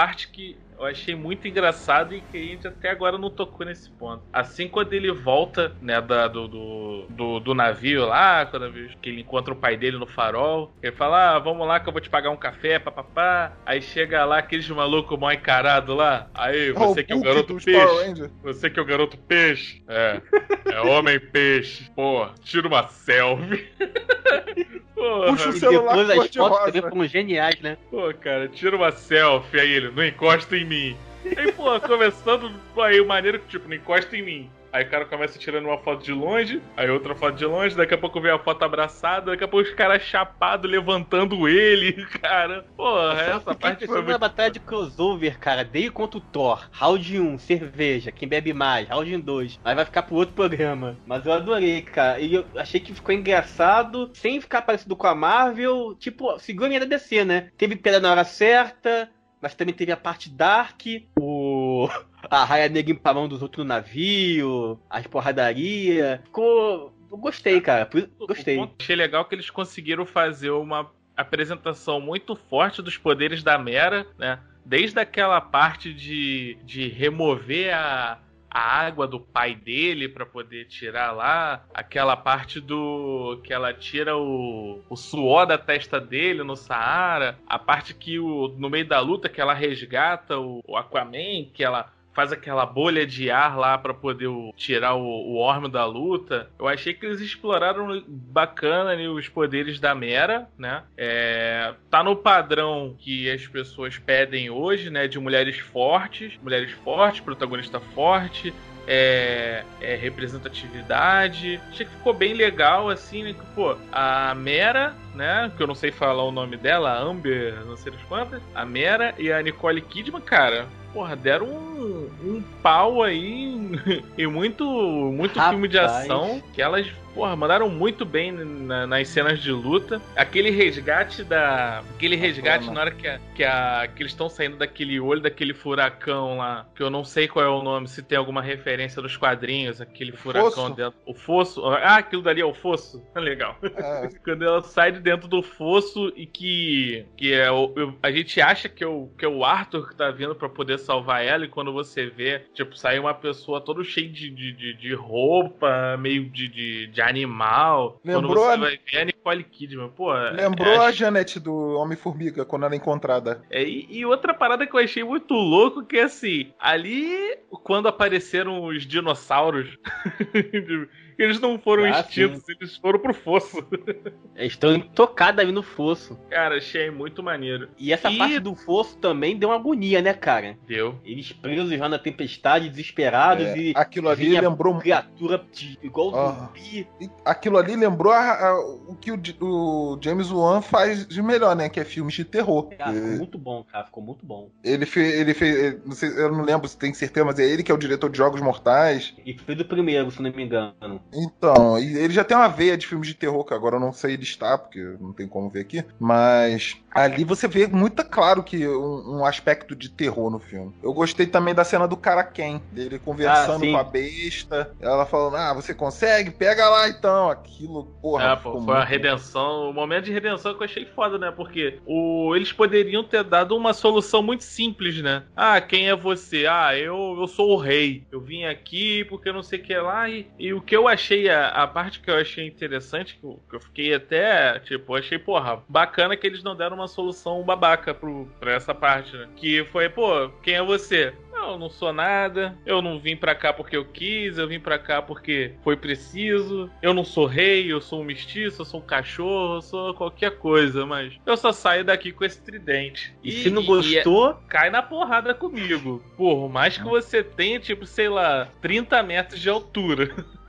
Parte que eu achei muito engraçado e que a gente até agora não tocou nesse ponto. Assim, quando ele volta, né, da- do, do, do, do navio lá, quando que ele encontra o pai dele no farol, ele fala: Ah, vamos lá que eu vou te pagar um café, papapá. Aí chega lá aqueles malucos mal encarados lá. Aí, você que é o garoto peixe. Você que é o garoto peixe. É. É homem peixe. Pô, tira uma selfie. Porra. Puxa o E celular depois as fotos também foram geniais, né? Pô, cara, tira uma selfie aí ele, não encosta em mim. Aí, pô, começando aí o maneiro que, tipo, não encosta em mim. Aí o cara começa tirando uma foto de longe, aí outra foto de longe, daqui a pouco vem a foto abraçada, daqui a pouco os caras chapados levantando ele, cara. Porra, essa parte foi na muito. batalha de crossover, cara. Dei contra o Thor. Round 1, cerveja. Quem bebe mais. Round 2. Mas vai ficar pro outro programa. Mas eu adorei, cara. E eu achei que ficou engraçado, sem ficar parecido com a Marvel. Tipo, seguiu a linha da DC, né? Teve piada na hora certa, mas também teve a parte Dark. O. A raia negra empalando os outros no navio. As porradaria. Ficou. Eu gostei, cara. Gostei. O ponto achei legal que eles conseguiram fazer uma apresentação muito forte dos poderes da Mera, né? Desde aquela parte de, de remover a, a água do pai dele pra poder tirar lá, aquela parte do que ela tira o, o suor da testa dele no Saara, a parte que o, no meio da luta que ela resgata o, o Aquaman, que ela faz aquela bolha de ar lá pra poder tirar o, o da luta. Eu achei que eles exploraram bacana ali os poderes da Mera, né? É, tá no padrão que as pessoas pedem hoje, né? De mulheres fortes, mulheres fortes, protagonista forte. É, é, representatividade. Achei que ficou bem legal, assim, né? Que, pô, a Mera, né? Que eu não sei falar o nome dela, Amber, não sei das quantas. A Mera e a Nicole Kidman, cara, porra, deram um, um pau aí em, em muito, muito filme de Rapaz. ação que elas, porra, mandaram muito bem na- nas cenas de luta. Aquele resgate da. Aquele resgate na hora que, a, que, a, que eles estão saindo daquele olho daquele furacão lá, que eu não sei qual é o nome, se tem alguma referência nos quadrinhos, aquele furacão Fosso. dentro. O fosso. Ah, aquilo dali é o fosso? Legal. É, Quando ela sai de dentro do fosso e que, que é o, eu- a gente acha que é, o, que é o Arthur que tá vindo pra poder salvar ela, e quando você vê, tipo, sai uma pessoa todo cheia de, de, de, de roupa, meio de, de, de animal. Lembrou quando você a- vai ver a Nicole Kidman, pô. lembrou é, a Janete do Homem-Formiga quando ela é encontrada. é, e, e outra parada que eu achei muito louco, que é assim, ali, quando apareceram os dinossauros, eles não foram Ah, extintos, eles foram pro fosso. Eles estão tocados ali no fosso. Cara, achei muito maneiro. E essa E- parte do fosso também deu uma agonia, né, cara? Deu. Eles presos já na tempestade, desesperados É, e. aquilo ali vinha lembrou criatura de, igual Ah. zumbi. E Aquilo ali lembrou a- a- o que o, o James Wan faz de melhor, né? Que é filmes de terror. Cara, ficou É, muito bom, cara. Ficou muito bom. Ele fez. Ele fez não sei, eu não lembro se tem certeza, mas é ele que é o diretor de Jogos Mortais. E fez o primeiro, se não me engano. Então, ele já tem uma veia de filmes de terror, que agora eu não sei listar, porque não tem como ver aqui. Mas ali você vê muito claro que um, um aspecto de terror no filme. Eu gostei também da cena do cara Ken, dele Ah, conversando sim. com a besta. Ela falando, ah, você consegue? Pega lá então. Aquilo, porra. Ah, ficou pô, foi a muito- redenção, o momento de redenção que eu achei foda, né? Porque o, eles poderiam ter dado uma solução muito simples, né? Ah, quem é você? Ah, eu, eu sou o rei. Eu vim aqui porque não sei o que lá. E, e o que eu achei, a, a parte que eu achei interessante, que eu, que eu fiquei até, tipo, achei, porra, bacana que eles não deram uma solução babaca pro, pra essa parte, né? Que foi, pô, quem é você? Não, eu não sou nada. Eu não vim pra cá porque eu quis. Eu vim pra cá porque foi preciso. Eu não sou rei. Eu sou um mestiço. Eu sou um cachorro. Eu sou qualquer coisa. Mas eu só saio daqui com esse tridente. E, se não gostou, cai na porrada comigo. Por mais que você tenha, tipo, sei lá, 30 metros de altura.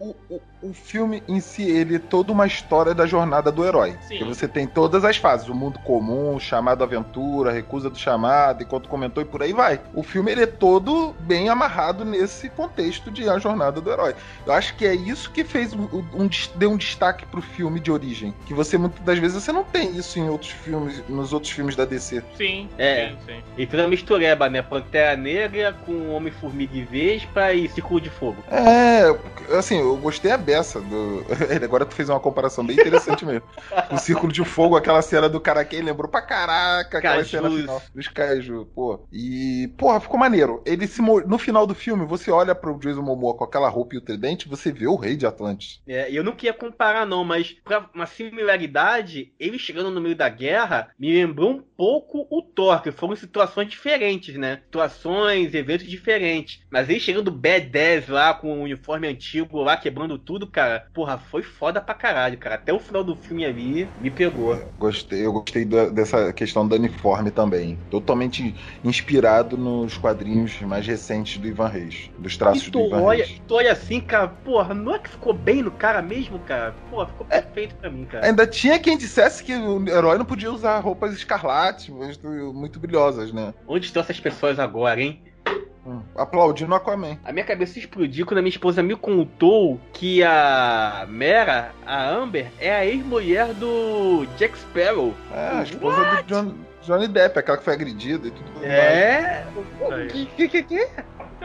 o, o, o filme em si, ele é toda uma história da jornada do herói. Sim. Que você tem todas as fases: o mundo comum, o chamado aventura, a recusa do chamado, enquanto comentou e por aí vai. O filme ele é todo bem amarrado nesse contexto de a jornada do herói. Eu acho que é isso que fez um, um- deu um destaque pro filme de origem. Que você muitas das vezes você não tem isso em outros filmes, nos outros filmes da DC. Sim, É. sim, sim. ele fez uma mistureba, né? Pantera Negra com Homem-Formiga e Vespa e Círculo de Fogo. É, assim, eu gostei a beça do. Agora tu fez uma comparação bem interessante mesmo. O Círculo de Fogo, aquela cena do Karaken, lembrou pra caraca aquela Cajus. cena final dos Kaiju, pô. E, porra, ficou maneiro. Ele se No final do filme, você olha pro Jason Momoa com aquela roupa e o tridente, você vê o rei de Atlantis. É, e eu não queria comparar, não, mas pra uma similaridade, ele chegando no meio da guerra me lembrou um pouco o Thor, que foram situações diferentes, né? Situações, eventos diferentes. Mas ele chegando B10 lá com o uniforme antigo lá, quebrando tudo, cara, porra, foi foda pra caralho, cara. Até o final do filme ali me pegou. Gostei, eu gostei da- dessa questão do uniforme também. Totalmente inspirado nos quadrinhos mais recentes do Ivan Reis. Dos traços E do Ivan olha, Reis. tu olha assim, cara, porra, não é que ficou bem no cara mesmo, cara? Porra, ficou perfeito pra mim, cara. Ainda tinha quem dissesse que o herói não podia usar roupas escarlates, muito brilhosas, né? Onde estão essas pessoas agora, hein? Hum, Aplaudindo o Aquaman. A minha cabeça explodiu quando a minha esposa me contou que a Mera, a Amber, é a ex-mulher do Jack Sparrow. É, a esposa do John- Johnny Depp, aquela que foi agredida e tudo mais. É? Aí. Que que que que?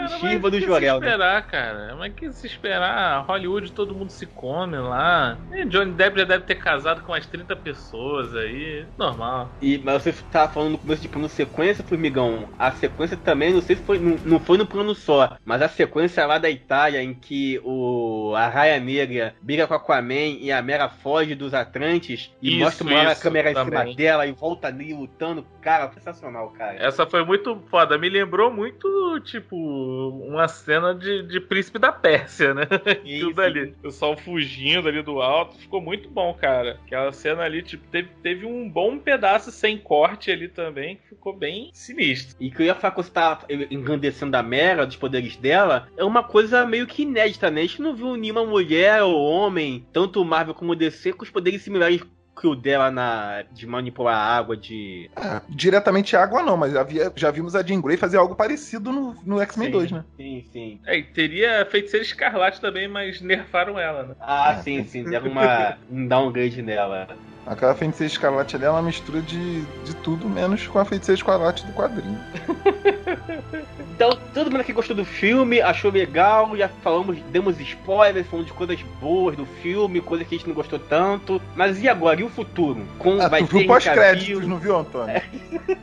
Cara, mas do que Jorel, se né? esperar, cara? Mas que se esperar? Hollywood todo mundo se come lá. E Johnny Depp já deve ter casado com umas 30 pessoas aí. Normal. E, mas você tava falando no começo de plano sequência, Formigão. A sequência também, não sei se foi. Não, não foi no plano só, mas a sequência lá da Itália em que o a Raia Negra briga com a Aquaman e a Mera foge dos Atlantes e Isso, mostra uma hora a isso, câmera em também. cima dela e volta ali lutando. Cara, sensacional, cara. Essa foi muito foda. Me lembrou muito, tipo, uma cena de, de Príncipe da Pérsia, né? Aquilo dali. O pessoal fugindo ali do alto. Ficou muito bom, cara. Aquela cena ali, tipo, teve, teve um bom pedaço sem corte ali também, que ficou bem sinistro. E que eu ia falar que você tá engrandecendo a Mera, dos poderes dela, é uma coisa meio que inédita, né? A gente não viu nenhuma mulher ou homem, tanto Marvel como DC, com os poderes similares skill dela na, de manipular a água, de. É, diretamente água não, mas havia, já vimos a Jean Grey fazer algo parecido no, no X-Men 2, né? Sim, sim. É, e teria feiticeira escarlate também, mas nerfaram ela, né? Ah, sim, sim. Deram uma, um downgrade nela. Aquela feiticeira escarlate ali é uma mistura de, de tudo, menos com a feiticeira escarlate do quadrinho. Então, todo mundo aqui gostou do filme, achou legal, já falamos, demos spoilers, falamos de coisas boas do filme, coisas que a gente não gostou tanto. Mas e agora? E o futuro? Com, Ah, vai tu viu ter pós-créditos, não viu, Antônio?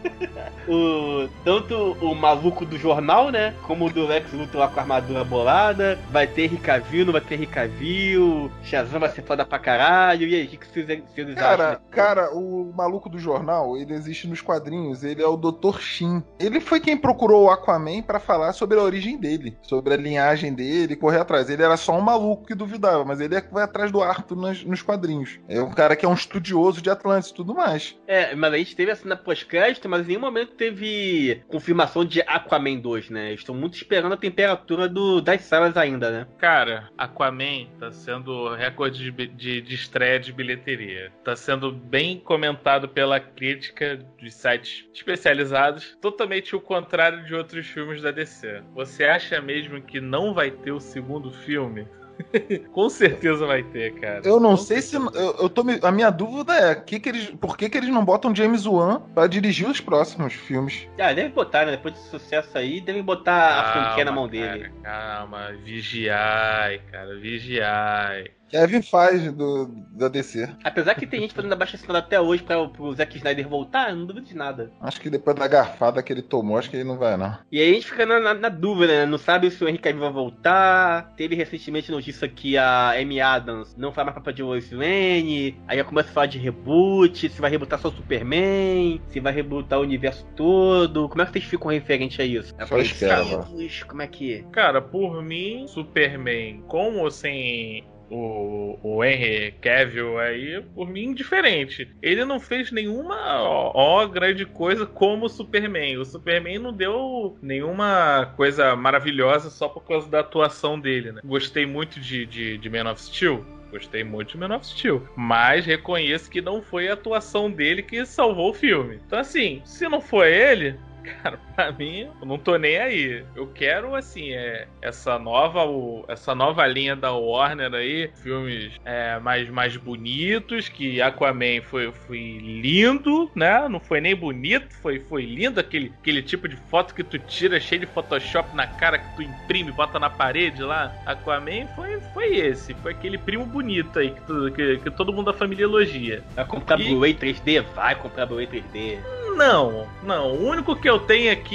o, tanto o maluco do jornal, né? Como o do Lex Luthor lá com a armadura bolada. Vai ter Henry Cavill, não vai ter Henry Cavill. Shazam vai ser foda pra caralho. E aí, o que, que vocês, vocês Cara, cara, o maluco do jornal, ele existe nos quadrinhos, ele é o Dr. Shin. Ele foi quem procurou o Aquaman pra falar sobre a origem dele, sobre a linhagem dele, correr atrás. Ele era só um maluco que duvidava, mas ele é que vai atrás do Arthur nas- nos quadrinhos. É um cara que é um estudioso de Atlantis e tudo mais. É, mas a gente teve a cena pós-crédito, mas em nenhum momento teve confirmação de Aquaman 2, né? Estou muito esperando a temperatura do, das salas ainda, né? Cara, Aquaman tá sendo recorde de, de, de estreia de bilheteria. Tá sendo bem comentado pela crítica de sites especializados. Totalmente o contrário de outros filmes da DC. Você acha mesmo que não vai ter o segundo filme? Com certeza vai ter, cara. Eu não Com sei se. certeza. Eu, eu tô me- a minha dúvida é que que eles, por que, que eles não botam James Wan pra dirigir os próximos filmes? Ah, deve botar, né? Depois desse sucesso aí, devem botar a franquia na mão Calma, dele. cara, calma, vigiai, cara, vigiai. Kevin faz do, da DC. Apesar que tem gente fazendo abaixo assinado até hoje pra, pro Zack Snyder voltar, eu não duvido de nada. Acho que depois da garfada que ele tomou, acho que ele não vai, não. E aí a gente fica na, na- na dúvida, né? Não sabe se o Henry Cavill vai voltar. Teve recentemente notícia que a Amy Adams não faz mais papel de Lois Lane. Aí já começa a falar de reboot, se vai rebootar só o Superman, se vai rebootar o universo todo. Como é que vocês ficam referente a isso? Só espera, Apreensivos? Como é que... Cara, por mim, Superman, com ou sem o, o Henry Cavill aí, por mim, indiferente. Ele não fez nenhuma ó, ó, grande coisa como o Superman. O Superman não deu nenhuma coisa maravilhosa só por causa da atuação dele, né? Gostei muito de, de, de Man of Steel. Gostei muito de Man of Steel. Mas reconheço que não foi a atuação dele que salvou o filme. Então, assim, se não foi ele, Cara, pra mim, eu não tô nem aí. Eu quero, assim, é, essa nova o- essa nova linha da Warner aí, filmes é, mais, mais bonitos, que Aquaman foi, foi lindo, né? Não foi nem bonito, foi, foi lindo aquele, aquele tipo de foto que tu tira cheio de Photoshop na cara, que tu imprime, bota na parede lá. Aquaman foi, foi esse, foi aquele primo bonito aí que, tu- que, que todo mundo da família elogia. Vai comprar E- Blu-ray 3D? Vai comprar Blu-ray 3D. Não, não. O único que eu tenho aqui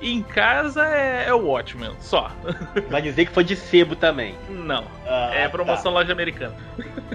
em casa é, é o Watchmen, só. Vai dizer que foi de sebo também. Não. Ah, É promoção loja americana.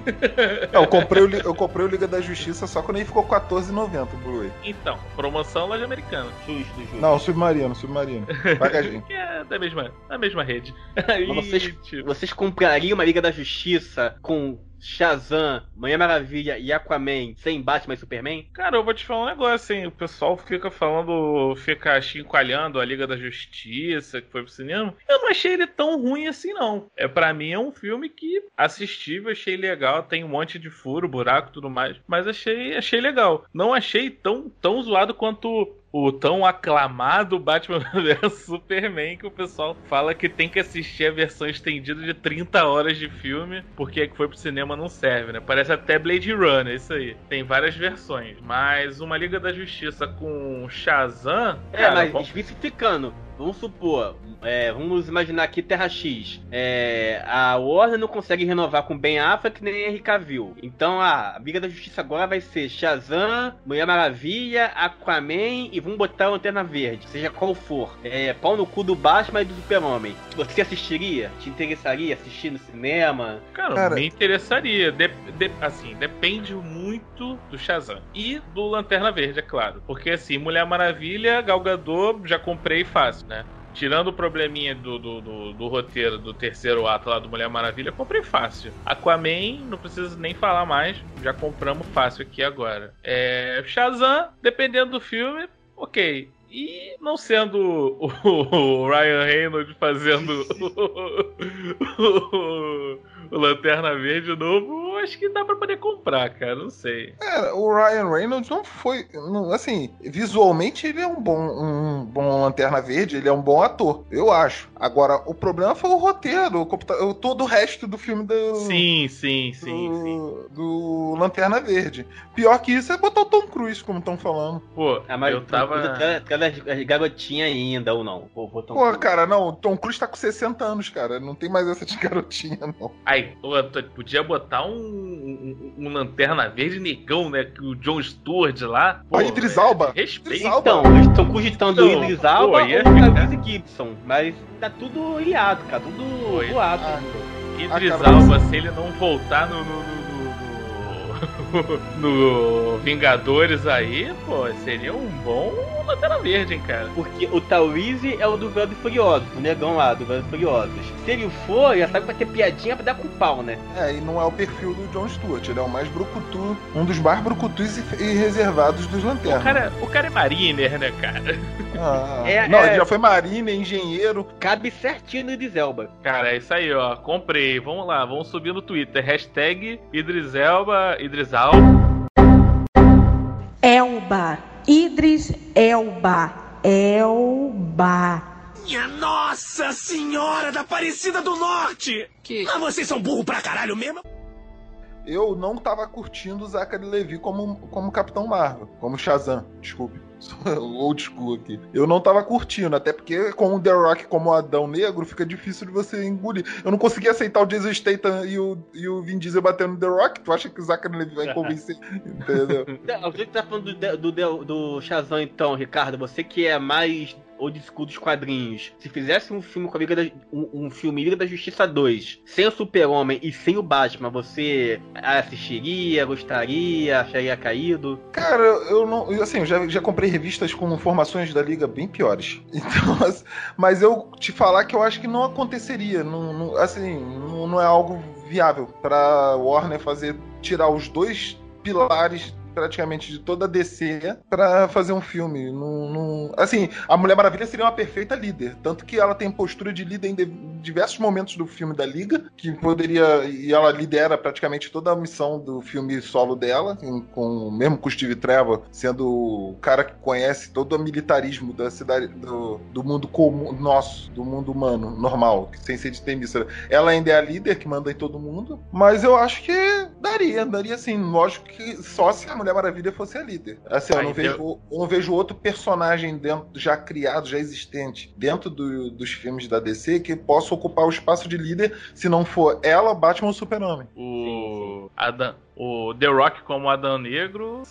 É, eu, comprei o, eu comprei o Liga da Justiça só quando ele ficou R$14,90 o Blu-ray. Então, promoção loja americana. Tá, justo, justo. Não, Submarino, Submarino. Pagadinho. Que é da mesma, da mesma rede. Aí, vocês, tipo, vocês comprariam uma Liga da Justiça com Shazam, Mulher Maravilha e Aquaman sem Batman e Superman? Cara, eu vou te falar um negócio, hein? O pessoal fica falando, fica chincalhando a Liga da Justiça, que foi pro cinema. Eu não achei ele tão ruim assim, não. É para mim é um filme que assistível, achei legal, tem um monte de furo, buraco tudo mais, mas achei, achei legal. Não achei tão, tão zoado quanto o tão aclamado Batman vs Superman que o pessoal fala que tem que assistir a versão estendida de 30 horas de filme, porque a que foi pro cinema não serve, né? Parece até Blade Runner, isso aí. Tem várias versões, mas uma Liga da Justiça com Shazam, É, cara, mas vamos- especificando, vamos supor, é, vamos imaginar aqui Terra X. É, a Warner não consegue renovar com Ben Affleck nem Henry Cavill. Então a Liga da Justiça agora vai ser Shazam, Mulher Maravilha, Aquaman e vamos botar a Lanterna Verde, seja qual for. É, pau no cu do Batman e do Super-Homem. Você assistiria? Te interessaria assistir no cinema? Cara, Cara- me interessaria. De- de- assim, depende muito do Shazam. E do Lanterna Verde, é claro. Porque assim, Mulher Maravilha, Gal Gadot, já comprei fácil, né? Tirando o probleminha do, do, do- do roteiro do terceiro ato lá do Mulher Maravilha, comprei fácil. Aquaman, não preciso nem falar mais, já compramos fácil aqui agora. É, Shazam, dependendo do filme, ok. E não sendo o, o Ryan Reynolds fazendo o, o- o Lanterna Verde novo, acho que dá pra poder comprar, cara. Não sei. É, o Ryan Reynolds não foi. não- assim, visualmente ele é um bom, um bom Lanterna Verde, ele é um bom ator, eu acho. Agora, o problema foi o roteiro, o computa- todo o resto do filme do. Sim, sim, sim, do, sim. do Lanterna Verde. Pior que isso é botar o Tom Cruise, como estão falando. Pô, Ah, mas eu tava. Cada garotinha ainda, ou não? Pô, Pô, cara, não, o Tom Cruise tá com 60 anos, cara. Não tem mais essa de garotinha, não. Aí, podia botar um, um, um lanterna verde negão, né? Que o John Stewart lá. Pô, Ó, Idris Alba. é, Alba. Então, eles estão cogitando o Então, Idris Alba pô, ou Tyrese Gibson, mas tá tudo ilhado, cara, tudo voado. Ah, Idris Ah, Alba, se ele não voltar no. no, no- no- Vingadores aí, pô, seria um bom Lanterna Verde, hein, cara. Porque o Tyrese é o do Velho Furioso, o negão lá do Velho Furiosos. Se ele for, já sabe que vai ter piadinha pra dar com pau, né? É, e não é o perfil do John Stewart, ele é o mais brucutu, um dos mais brucutus e, e reservados dos O lanternas. cara, o cara é mariner, né, cara? Ah, É, não, é. ele já foi marina, engenheiro. Cabe certinho no Idris Elba. Cara, é isso aí, ó. Comprei. Vamos lá, vamos subir no Twitter. Hashtag Idris Elba, Idris Alba. Elba. Idris Elba. Elba. Minha Nossa Senhora da Aparecida do Norte! Que- Ah, vocês são burro pra caralho mesmo? Eu não tava curtindo o Zachary Levi como, como Capitão Marvel, como Shazam, desculpe. Old school aqui. Eu não tava curtindo, até porque com o The Rock como Adão Negro fica difícil de você engolir. Eu não consegui aceitar o Jason Statham e o, e o Vin Diesel batendo no The Rock. Tu acha que o Zachary Levi vai convencer? Entendeu? Você que tá falando do, do, do, do Shazam, então, Ricardo, você que é mais old school dos quadrinhos. Se fizesse um filme com a Liga da, um, um filme Liga da Justiça 2, sem o Super-Homem e sem o Batman, você assistiria, gostaria, acharia caído? Cara, eu não. Assim, eu já, já comprei revistas com informações da liga bem piores. Então, as- mas eu te falar que eu acho que não aconteceria. Não, não- assim, não, não é algo viável pra Warner fazer. tirar os dois pilares praticamente de toda a DC pra fazer um filme. Assim, a Mulher Maravilha seria uma perfeita líder. Tanto que ela tem postura de líder em diversos momentos do filme da Liga, que poderia. E ela lidera praticamente toda a missão do filme solo dela, com mesmo com o Steve Trevor, sendo o cara que conhece todo o militarismo da cidade, do, do mundo comum, nosso, do mundo humano, normal, sem ser de temícera. Ela ainda é a líder que manda em todo mundo, mas eu acho que daria, daria sim. Lógico que só se a Mulher Maravilha fosse a líder. Assim, eu não, vejo, eu não vejo outro personagem dentro, já criado, já existente, dentro do- dos filmes da DC que possa ocupar o espaço de líder se não for ela, Batman ou Super-Homem. O Adam, o The Rock como Adão Negro,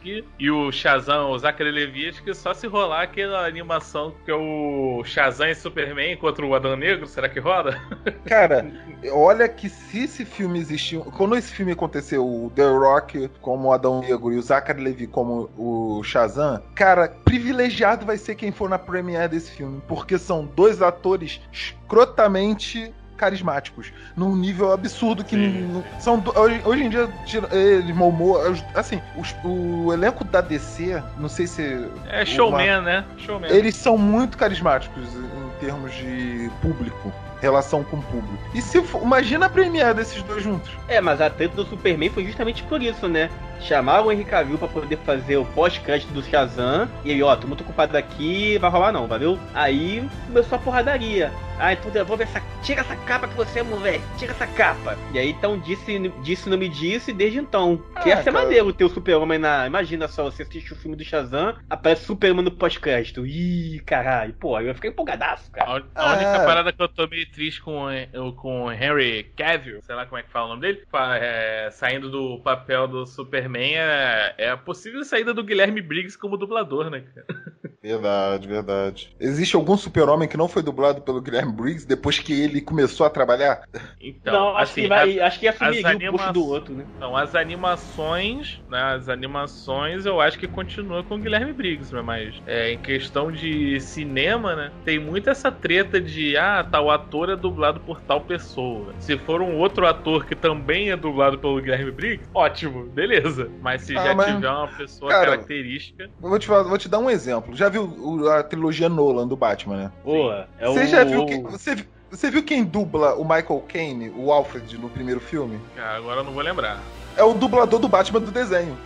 que e o Shazam, o Zachary Levi, acho que só se rolar aquela animação que é o Shazam e Superman contra o Adão Negro, será que roda? Cara, olha que se esse filme existiu. Quando esse filme aconteceu, o The Rock como Adão Negro e o Zachary Levi como o Shazam, cara, privilegiado vai ser quem for na premiere desse filme, porque são dois atores escrotamente carismáticos, num nível absurdo que não- são hoje, hoje em dia eles Momoa, assim, os- o elenco da DC, não sei se É showman, né? Showman. eles são muito carismáticos em termos de público, relação com o público. E se for, imagina a premiere desses dois juntos. É, mas a treta do Superman foi justamente por isso, né? Chamaram o Henry Cavill pra poder fazer o pós-crédito do Shazam. E aí, ó, tô muito ocupado aqui, vai rolar não, valeu? Aí começou a porradaria. Ah, então devolve essa. Tira essa capa que você é moleque, tira essa capa. E aí então disse, disse não me disse desde então. Que ia Ah, ser cara. maneiro ter o Super-Homem na. Imagina só, você assiste o filme do Shazam, aparece o Superman no pós-crédito. Ih, caralho, pô, eu ia ficar empolgadaço, cara. A única Ah. parada que eu tô meio triste com, o- com o Henry Cavill, sei lá como é que fala o nome dele, é, saindo do papel do Superman, é, é a possível saída do Guilherme Briggs como dublador, né, cara? Verdade, verdade. Existe algum super-homem que não foi dublado pelo Guilherme Briggs depois que ele começou a trabalhar? Então, não, acho assim, que vai. as- acho que ia assumir as o posto do outro, né? Então, as animações, né, as animações eu acho que continua com o Guilherme Briggs, né, mas é, em questão de cinema, né, tem muito essa treta de, ah, tal ator é dublado por tal pessoa. Se for um outro ator que também é dublado pelo Guilherme Briggs, ótimo, beleza. Mas se Ah, já mas- tiver uma pessoa Cara, característica... Vou te, vou te dar um exemplo. Já viu a trilogia Nolan do Batman, né? Pô, é Você o. já viu que. Você, Você viu quem dubla o Michael Caine, o Alfred, no primeiro filme? Ah, agora eu não vou lembrar. É o dublador do Batman do desenho.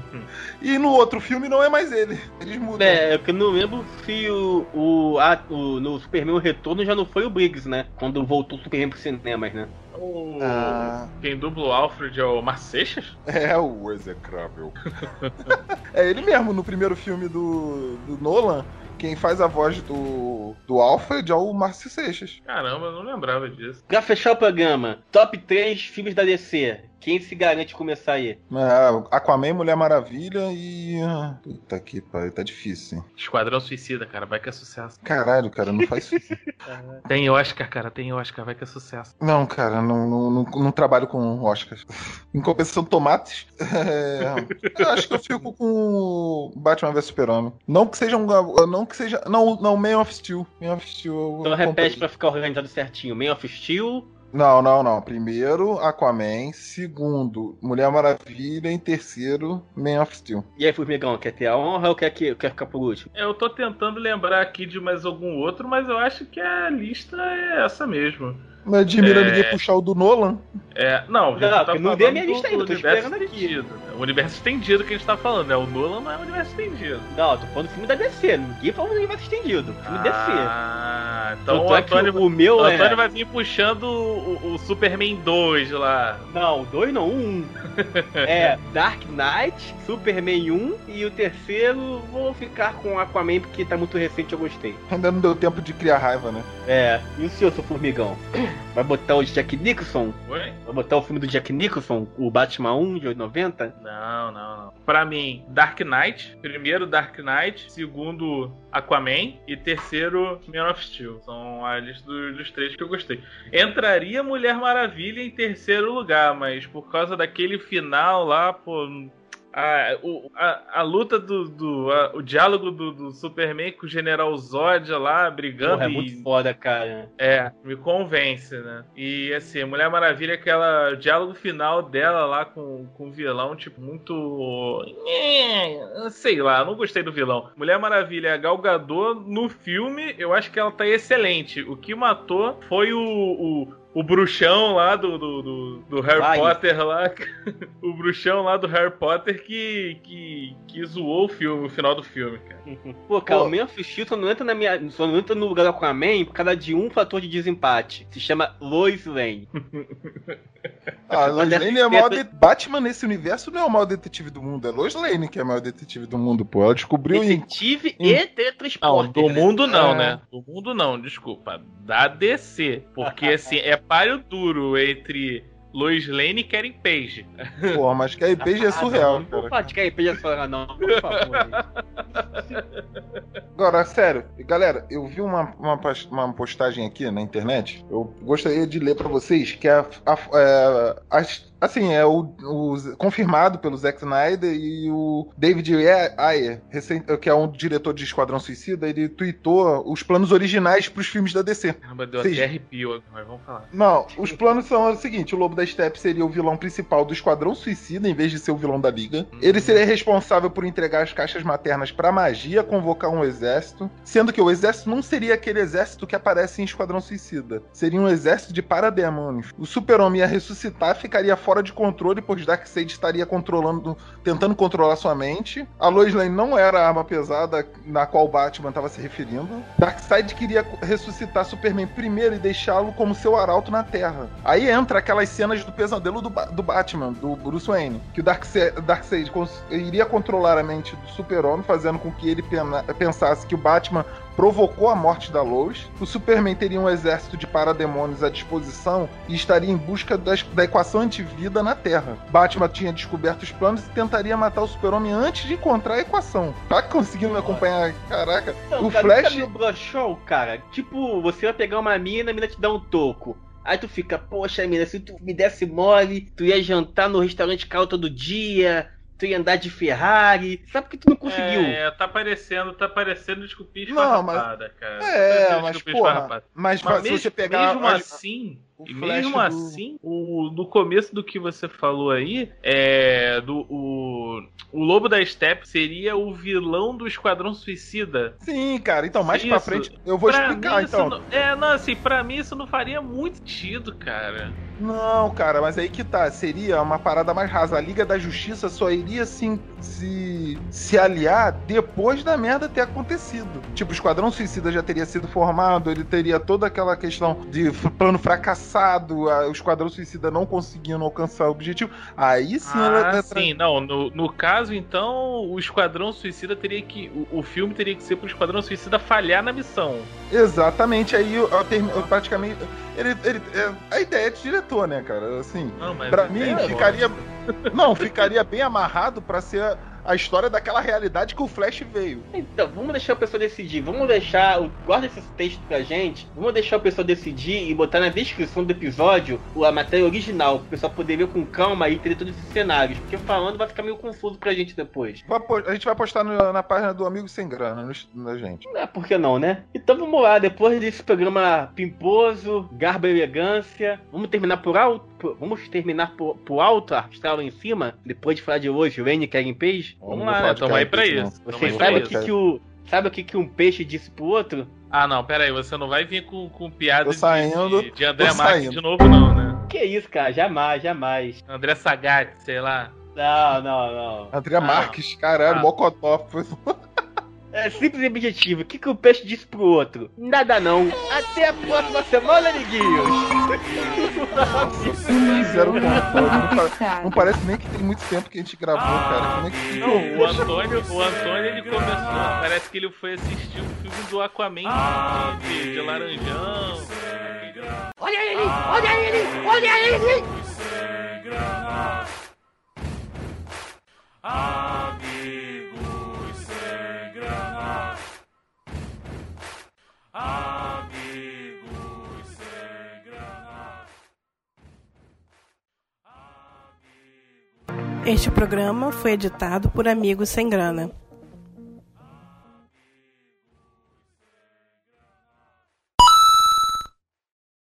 e no outro filme não é mais ele. Eles mudam. É, eu que não lembro se o, o, a- o- no Superman o Retorno já não foi o Briggs, né? Quando voltou o Superman pros cinemas, né? O- Ah. Quem dubla o Alfred é o Marceixas? É o execrável. é ele mesmo, no primeiro filme do, do Nolan, quem faz a voz do, do Alfred é o Márcio Seixas. Caramba, eu não lembrava disso. Pra fechar o programa, top 3 filmes da DC. Quem se garante começar aí? É, Aquaman, Mulher Maravilha e. Puta que pariu, tá difícil, hein? Esquadrão Suicida, cara, vai que é sucesso. Caralho, cara, não faz isso. Tem Oscar, cara, tem Oscar, vai que é sucesso. Não, cara, não, não, não, não trabalho com Oscars. Em compensação, tomates. é, eu acho que eu fico com o Batman vs Super-Homem. Não que seja um. Não que seja. Não, não, Man of Steel. Man of Steel. eu Então comprei. repete pra ficar organizado certinho. Man of Steel, Não, não, não. Primeiro, Aquaman. Segundo, Mulher Maravilha. Em terceiro, Man of Steel. E aí, Formigão, quer ter a honra ou quer, que, quer ficar por último? Eu tô tentando lembrar aqui de mais algum outro, mas eu acho que a lista é essa mesmo. Não admira É. ninguém puxar o do Nolan. É, não, Não, tá não falando dei a minha lista ainda, do tô universo esperando aqui. estendido. O universo estendido que a gente tá falando, né? O Nolan não é o universo estendido. Não, eu tô falando do filme da DC. Ninguém falou do universo estendido. Filme DC. Ah, então o é Antônio, o meu o é- Antônio vai vir puxando o, o Superman 2 lá. Não, dois não, um. é Dark Knight, Superman 1 e o terceiro vou ficar com Aquaman porque tá muito recente eu gostei. Ainda não deu tempo de criar raiva, né? É, e o senhor, seu formigão? Vai botar o Jack Nicholson? Oi? Vai botar o filme do Jack Nicholson, o Batman 1 de 90? Não, não, não. Pra mim, Dark Knight. Primeiro, Dark Knight. Segundo, Aquaman. E terceiro, Man of Steel. São a lista dos, dos três que eu gostei. Entraria Mulher Maravilha em terceiro lugar, mas por causa daquele final lá, pô. A, o- a, a luta do. do a- o diálogo do, do Superman com o General Zod lá brigando. Porra, é e- muito foda, cara. é, me convence, né? E assim, Mulher Maravilha, aquela o diálogo final dela lá com, com o vilão, tipo, muito. É, Sei lá, não gostei do vilão. Mulher Maravilha, a Gal Gadot, no filme, eu acho que ela tá excelente. O que matou foi o. o o bruxão lá do, do, do, do Harry Vai. Potter lá. o bruxão lá do Harry Potter que, que, que zoou o filme, o final do filme, cara. Pô, cara, Pô. o Man of Steel só não entra na minha. Só não entra no lugar do Aquaman por causa de um fator de desempate. Se chama Lois Lane. Ah, Lois Mas Lane é o essa- maior de... Batman nesse universo não é o maior detetive do mundo, é Lois Lane que é o maior detetive do mundo, pô. Ela descobriu. Detetive em- e teletransporte. Não, do mundo não, É. né? Do mundo não, desculpa. Da DC. Porque assim, é páreo duro entre Lois Lane e Karen Page. Porra, mas a Page é surreal, Não cara. vou falar de Karen Page essa não, por favor. Agora, sério, galera, eu vi uma, uma, uma postagem aqui na internet. Eu gostaria de ler pra vocês que é, a- é, as- assim é o, o- confirmado pelo Zack Snyder e o David Ayer, recém- que é um diretor de Esquadrão Suicida, ele tweetou os planos originais pros filmes da DC. Caramba, deu até arrepio, mas vamos falar. Não, os planos são o seguinte: o Lobo da Steppe seria o vilão principal do Esquadrão Suicida, em vez de ser o vilão da Liga. Ele seria responsável por entregar as caixas maternas pra magia, convocar um exército. Sendo que o exército não seria aquele exército que aparece em Esquadrão Suicida. Seria um exército de parademônios. O super-homem ia ressuscitar, ficaria fora de controle, pois Darkseid estaria controlando, tentando controlar sua mente. A Lois Lane não era a arma pesada na qual Batman estava se referindo. Darkseid queria ressuscitar Superman primeiro e deixá-lo como seu arauto na Terra. Aí entra aquelas cenas do pesadelo do, Ba- do Batman, do Bruce Wayne, que o Darkseid, Darkseid iria controlar a mente do Super-Homem, fazendo com que ele pensasse que o Batman provocou a morte da Lois. O Superman teria um exército de parademônios à disposição e estaria em busca das- da equação antivida na Terra. Batman tinha descoberto os planos e tentaria matar o Super-Homem antes de encontrar a equação. Tá conseguindo me acompanhar? Caraca. Não, o cara, Flash. broxou, cara. Tipo, você vai pegar uma mina, a mina te dá um toco. Aí tu fica, poxa, mina, se tu me desse mole, tu ia jantar no restaurante caro todo dia. Tu ia andar de Ferrari. Sabe por que tu não conseguiu? É, tá parecendo, tá parecendo desculpinha esfarrapada, cara. É, Tá mas, porra, mas, Mas se mesmo, você pegar. mesmo olha, assim, o e mesmo do- assim, o, no começo do que você falou aí, é, do, o, o Lobo da Steppe seria o vilão do Esquadrão Suicida. Sim, cara, então mais pra Isso. frente eu vou Pra explicar então. não- é, não, assim, pra mim isso não faria muito sentido, cara. Não, cara, mas aí que tá. Seria uma parada mais rasa. A Liga da Justiça só iria se, se, se aliar depois da merda ter acontecido. Tipo, o Esquadrão Suicida já teria sido formado, ele teria toda aquela questão de plano fracassado, a- o Esquadrão Suicida não conseguindo alcançar o objetivo. Aí sim ela- Ah, ela- sim, não. No, no caso, então, o Esquadrão Suicida teria que. O, o filme teria que ser pro Esquadrão Suicida falhar na missão. Exatamente, aí eu, eu eu praticamente. Ele, ele, é, a ideia é de diretor, né, cara? Assim, Não, mas pra é mim ficaria. Não, ficaria bem amarrado pra ser a história daquela realidade que o Flash veio. Então, vamos deixar a pessoa decidir. Vamos deixar. o- Guarda esses textos pra gente. Vamos deixar a pessoa decidir e botar na descrição do episódio a matéria original. Pro pessoal poder ver com calma e ter todos esses cenários. Porque falando vai ficar meio confuso pra gente depois. A gente vai postar no- na página do Amigo Sem Grana, no, na gente. Não é por que não, né? Então vamos lá, depois desse programa pimposo, garba e elegância, vamos terminar por alto? Vamos terminar por, por alto, astral lá em cima? Depois de falar de hoje, Rainy Karen Page? Vamos Não lá, né? Tamo aí pra aqui, isso. Tamo Você aí pra sabe o que, que o. Sabe o que, que um peixe disse pro outro? Ah, não, pera aí, você não vai vir com, com piada saindo, de, de André Marques saindo. de novo, não, né? Que isso, cara? Jamais, jamais. André Sagat, sei lá. Não, não, não. André Ah, Marques, caralho, Ah. Mocotó. É simples e objetivo. O que, que o peixe disse pro outro? Nada não. Até a próxima semana, amiguinhos. Fizeram um. Não, parece nem que tem muito tempo que a gente gravou, cara. Como é que. Não, o Antônio, o Antônio ele começou. Parece que ele foi assistir o filme do Aquaman de, de, de Laranjão. Olha ele! Olha ele! Olha ele! Sem Amigos sem grana. Este programa foi editado por Amigos Sem Grana.